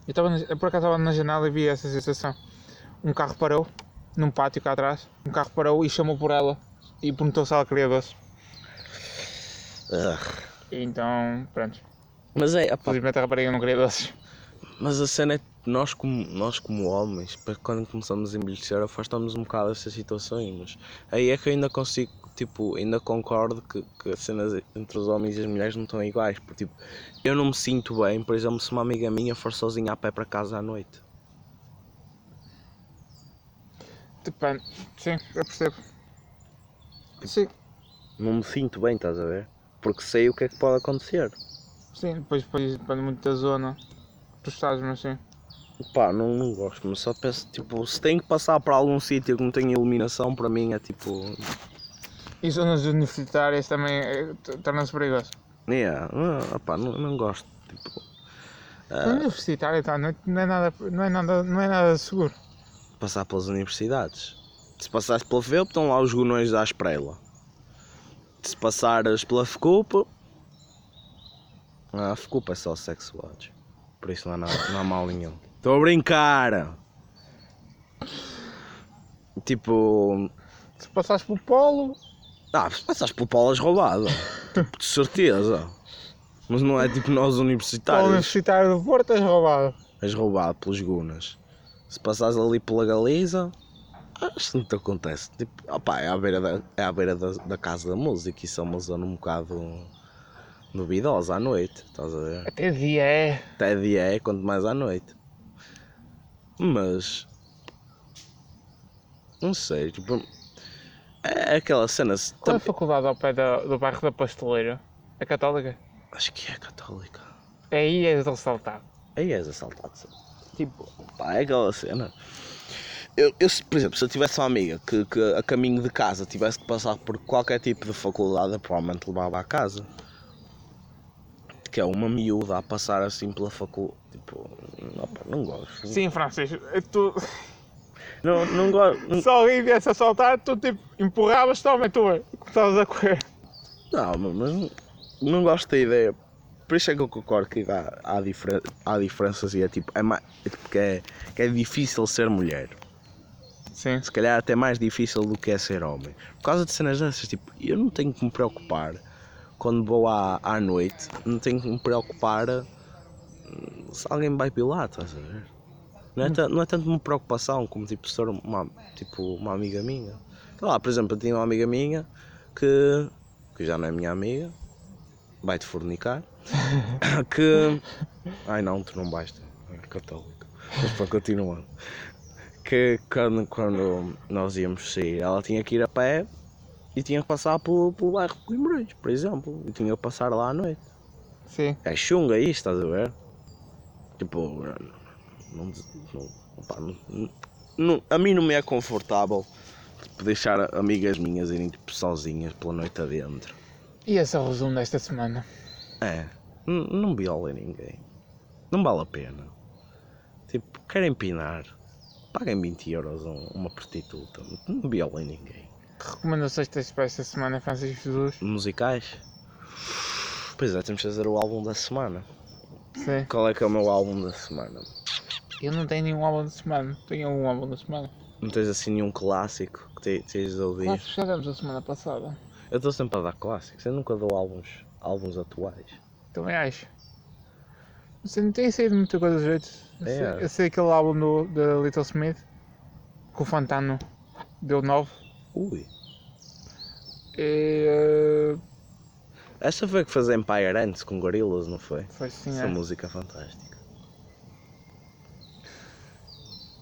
Speaker 3: Eu estava na- eu por acaso estava na janela e vi essa sensação. Um carro parou, num pátio cá atrás, um carro parou e chamou por ela e perguntou se ela queria doce.
Speaker 4: Ugh.
Speaker 3: E então, pronto,
Speaker 4: Mas é, opá,
Speaker 3: felizmente a rapariga não queria doces.
Speaker 4: Mas a cena é que nós como, nós como homens, para quando começamos a envelhecer, afastamos um bocado dessas situações. Mas aí é que eu ainda consigo, tipo, ainda concordo que, que as cenas entre os homens e as mulheres não estão iguais. Porque, tipo, eu não me sinto bem, por exemplo, se uma amiga minha for sozinha a pé para casa à noite.
Speaker 3: Depende, sim, eu percebo. Sim,
Speaker 4: Não me sinto bem, estás a ver? Porque sei o que é que pode acontecer.
Speaker 3: sim, depois, depois depende muito da zona. Tu estás, mas sim.
Speaker 4: Pá, não, não gosto, mas só penso, tipo, se tem que passar para algum sítio que não tenha iluminação, para mim é tipo.
Speaker 3: E zonas universitárias também eh, t- torna-se perigoso.
Speaker 4: Yeah, ah, pá, não, não gosto. Tipo,
Speaker 3: A universitária tá, não, é, não, é nada, não, é nada, não é nada seguro.
Speaker 4: passar pelas universidades. Se passares pela FEUP, estão lá os gonões da Esprela. Se passares pela FECUP, Ah, a culpa é só sexuais. Por isso não há, nada, não há mal nenhum. Estou a brincar! Tipo.
Speaker 3: Se passares pelo polo,
Speaker 4: Ah, passaste por Paulas roubado. tipo, de certeza. Mas não é tipo nós universitários.
Speaker 3: universitário do Porto, és roubado.
Speaker 4: És roubado pelos gunas. Se passares ali pela Galiza, acho que não te acontece. Tipo, opá, é à beira, da, é à beira da, da casa da música. Isso é uma zona um bocado duvidosa à noite. Estás a ver?
Speaker 3: Até dia é.
Speaker 4: Até dia é, quanto mais à noite. Mas. Não sei, tipo. É aquela cena.
Speaker 3: Qual é a faculdade ao pé da- do bairro da Pasteleira? É católica?
Speaker 4: Acho que é católica.
Speaker 3: Aí és ressaltado.
Speaker 4: Aí és assaltado. Tipo, pá, é aquela cena. Eu, eu, por exemplo, se eu tivesse uma amiga que, que a caminho de casa tivesse que passar por qualquer tipo de faculdade, eu provavelmente levava à casa. Que é uma miúda a passar assim pela faculdade. Tipo, não, pá, não gosto.
Speaker 3: Sim, Francisco. Tu,
Speaker 4: Não, não gosto.
Speaker 3: se alguém viesse assaltar, tu tipo empurravas, toma, tu começavas a correr.
Speaker 4: Não, mas não, não gosto da ideia. Por isso é que eu concordo que há, há, diferen, há diferenças e é tipo, é, mais, é tipo que, é, que é difícil ser mulher.
Speaker 3: Sim.
Speaker 4: Se calhar até mais difícil do que é ser homem. Por causa de cenas dessas, tipo, eu não tenho que me preocupar quando vou à, à noite, não tenho que me preocupar hum, se alguém me vai pilar, estás a ver? Não é, não é tanto uma preocupação como tipo ser uma, tipo, uma amiga minha. Sei lá, por exemplo, eu tinha uma amiga minha que, que já não é minha amiga, vai-te fornicar, *laughs* que. Ai não, tu não basta, é católico. Mas para continuar. Que quando, quando nós íamos sair, ela tinha que ir a pé e tinha que passar pelo, pelo bairro de Coimbrões, por exemplo. E tinha que passar lá à noite.
Speaker 3: Sim.
Speaker 4: É chunga isto, estás a ver? Tipo, não, não, opá, não- não- a mim não me é confortável tipo, deixar amigas minhas irem tipo, sozinhas pela noite adentro.
Speaker 3: E esse é o resumo desta semana.
Speaker 4: É, n- não violem ninguém. Não vale a pena. Tipo, querem pinar, paguem 20 euros a um- uma prostituta. Não violem ninguém.
Speaker 3: Que recomendações tens para esta semana, Francisco Jesus?
Speaker 4: Musicais? Pois é, temos de fazer o álbum da semana.
Speaker 3: Sim.
Speaker 4: Qual é que é o meu álbum da semana?
Speaker 3: Eu não tenho nenhum álbum da semana. Tenho um álbum da semana.
Speaker 4: Não tens assim nenhum clássico que te- tens de ouvir?
Speaker 3: Nós fizemos a semana passada.
Speaker 4: Eu estou sempre a dar clássicos, eu nunca dou álbuns, álbuns atuais.
Speaker 3: Também acho. Você não tem saído muita coisa de jeito. Eu,
Speaker 4: É.
Speaker 3: sei, eu sei aquele álbum do, da Little Smith que o Fantano deu 9.
Speaker 4: Ui.
Speaker 3: E, eh,
Speaker 4: Essa foi que fez Empire antes com Gorillaz, não foi?
Speaker 3: foi sim,
Speaker 4: Essa
Speaker 3: é.
Speaker 4: música é fantástica.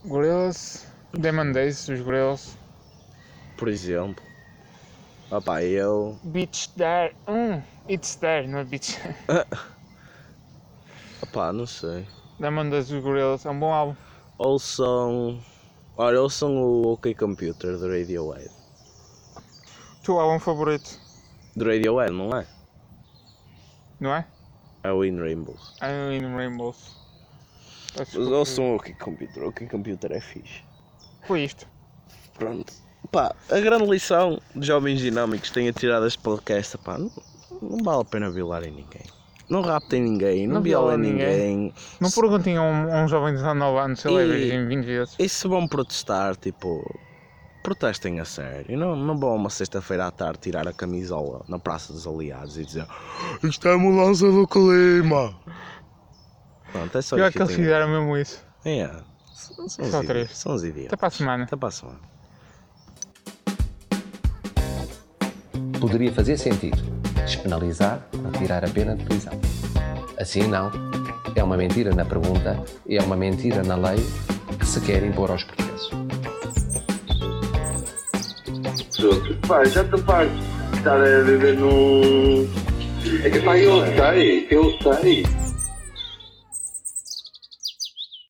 Speaker 3: Gorillaz, Demon Days, os Gorillaz.
Speaker 4: Por exemplo. Opá, eu.
Speaker 3: Beach There. Hum, It's There, não é Beach. *laughs*
Speaker 4: Opá, não sei.
Speaker 3: Demon Days, os Gorillaz. É um bom álbum.
Speaker 4: Ouçam. Olha, ouçam o OK Computer do Radiohead.
Speaker 3: O teu álbum favorito,
Speaker 4: Do Radiohead, não é?
Speaker 3: não é?
Speaker 4: É o In Rainbows.
Speaker 3: I'm in Rainbows.
Speaker 4: Mas ouçam o OK Computer, o OK Computer é fixe.
Speaker 3: Foi isto.
Speaker 4: Pronto. Pá, a grande lição de jovens dinâmicos que têm a tirar deste podcast, pá, não, não vale a pena violarem ninguém. Não raptem ninguém, não,
Speaker 3: Não
Speaker 4: violem
Speaker 3: violem
Speaker 4: ninguém.
Speaker 3: Não perguntem a um, a um jovem de 19 anos se ele é virgem 20 vezes.
Speaker 4: E se vão protestar, tipo, protestem a sério. Não, não vão uma sexta-feira à tarde tirar a camisola na Praça dos Aliados e dizer Isto é a mudança do clima. Pronto, é só
Speaker 3: Pior
Speaker 4: isso
Speaker 3: que eles
Speaker 4: eu tenho.
Speaker 3: fizeram mesmo isso.
Speaker 4: É, são, são, os
Speaker 3: Só três.
Speaker 4: são os idiotas.
Speaker 3: Até para a semana.
Speaker 4: Até para a semana.
Speaker 1: Poderia fazer sentido despenalizar ou tirar a pena de prisão. Assim não. É uma mentira na pergunta e é uma mentira na lei que se quer impor aos portugueses.
Speaker 2: Pá, já estou farto de estar a viver num. É que pá, eu sei, eu sei.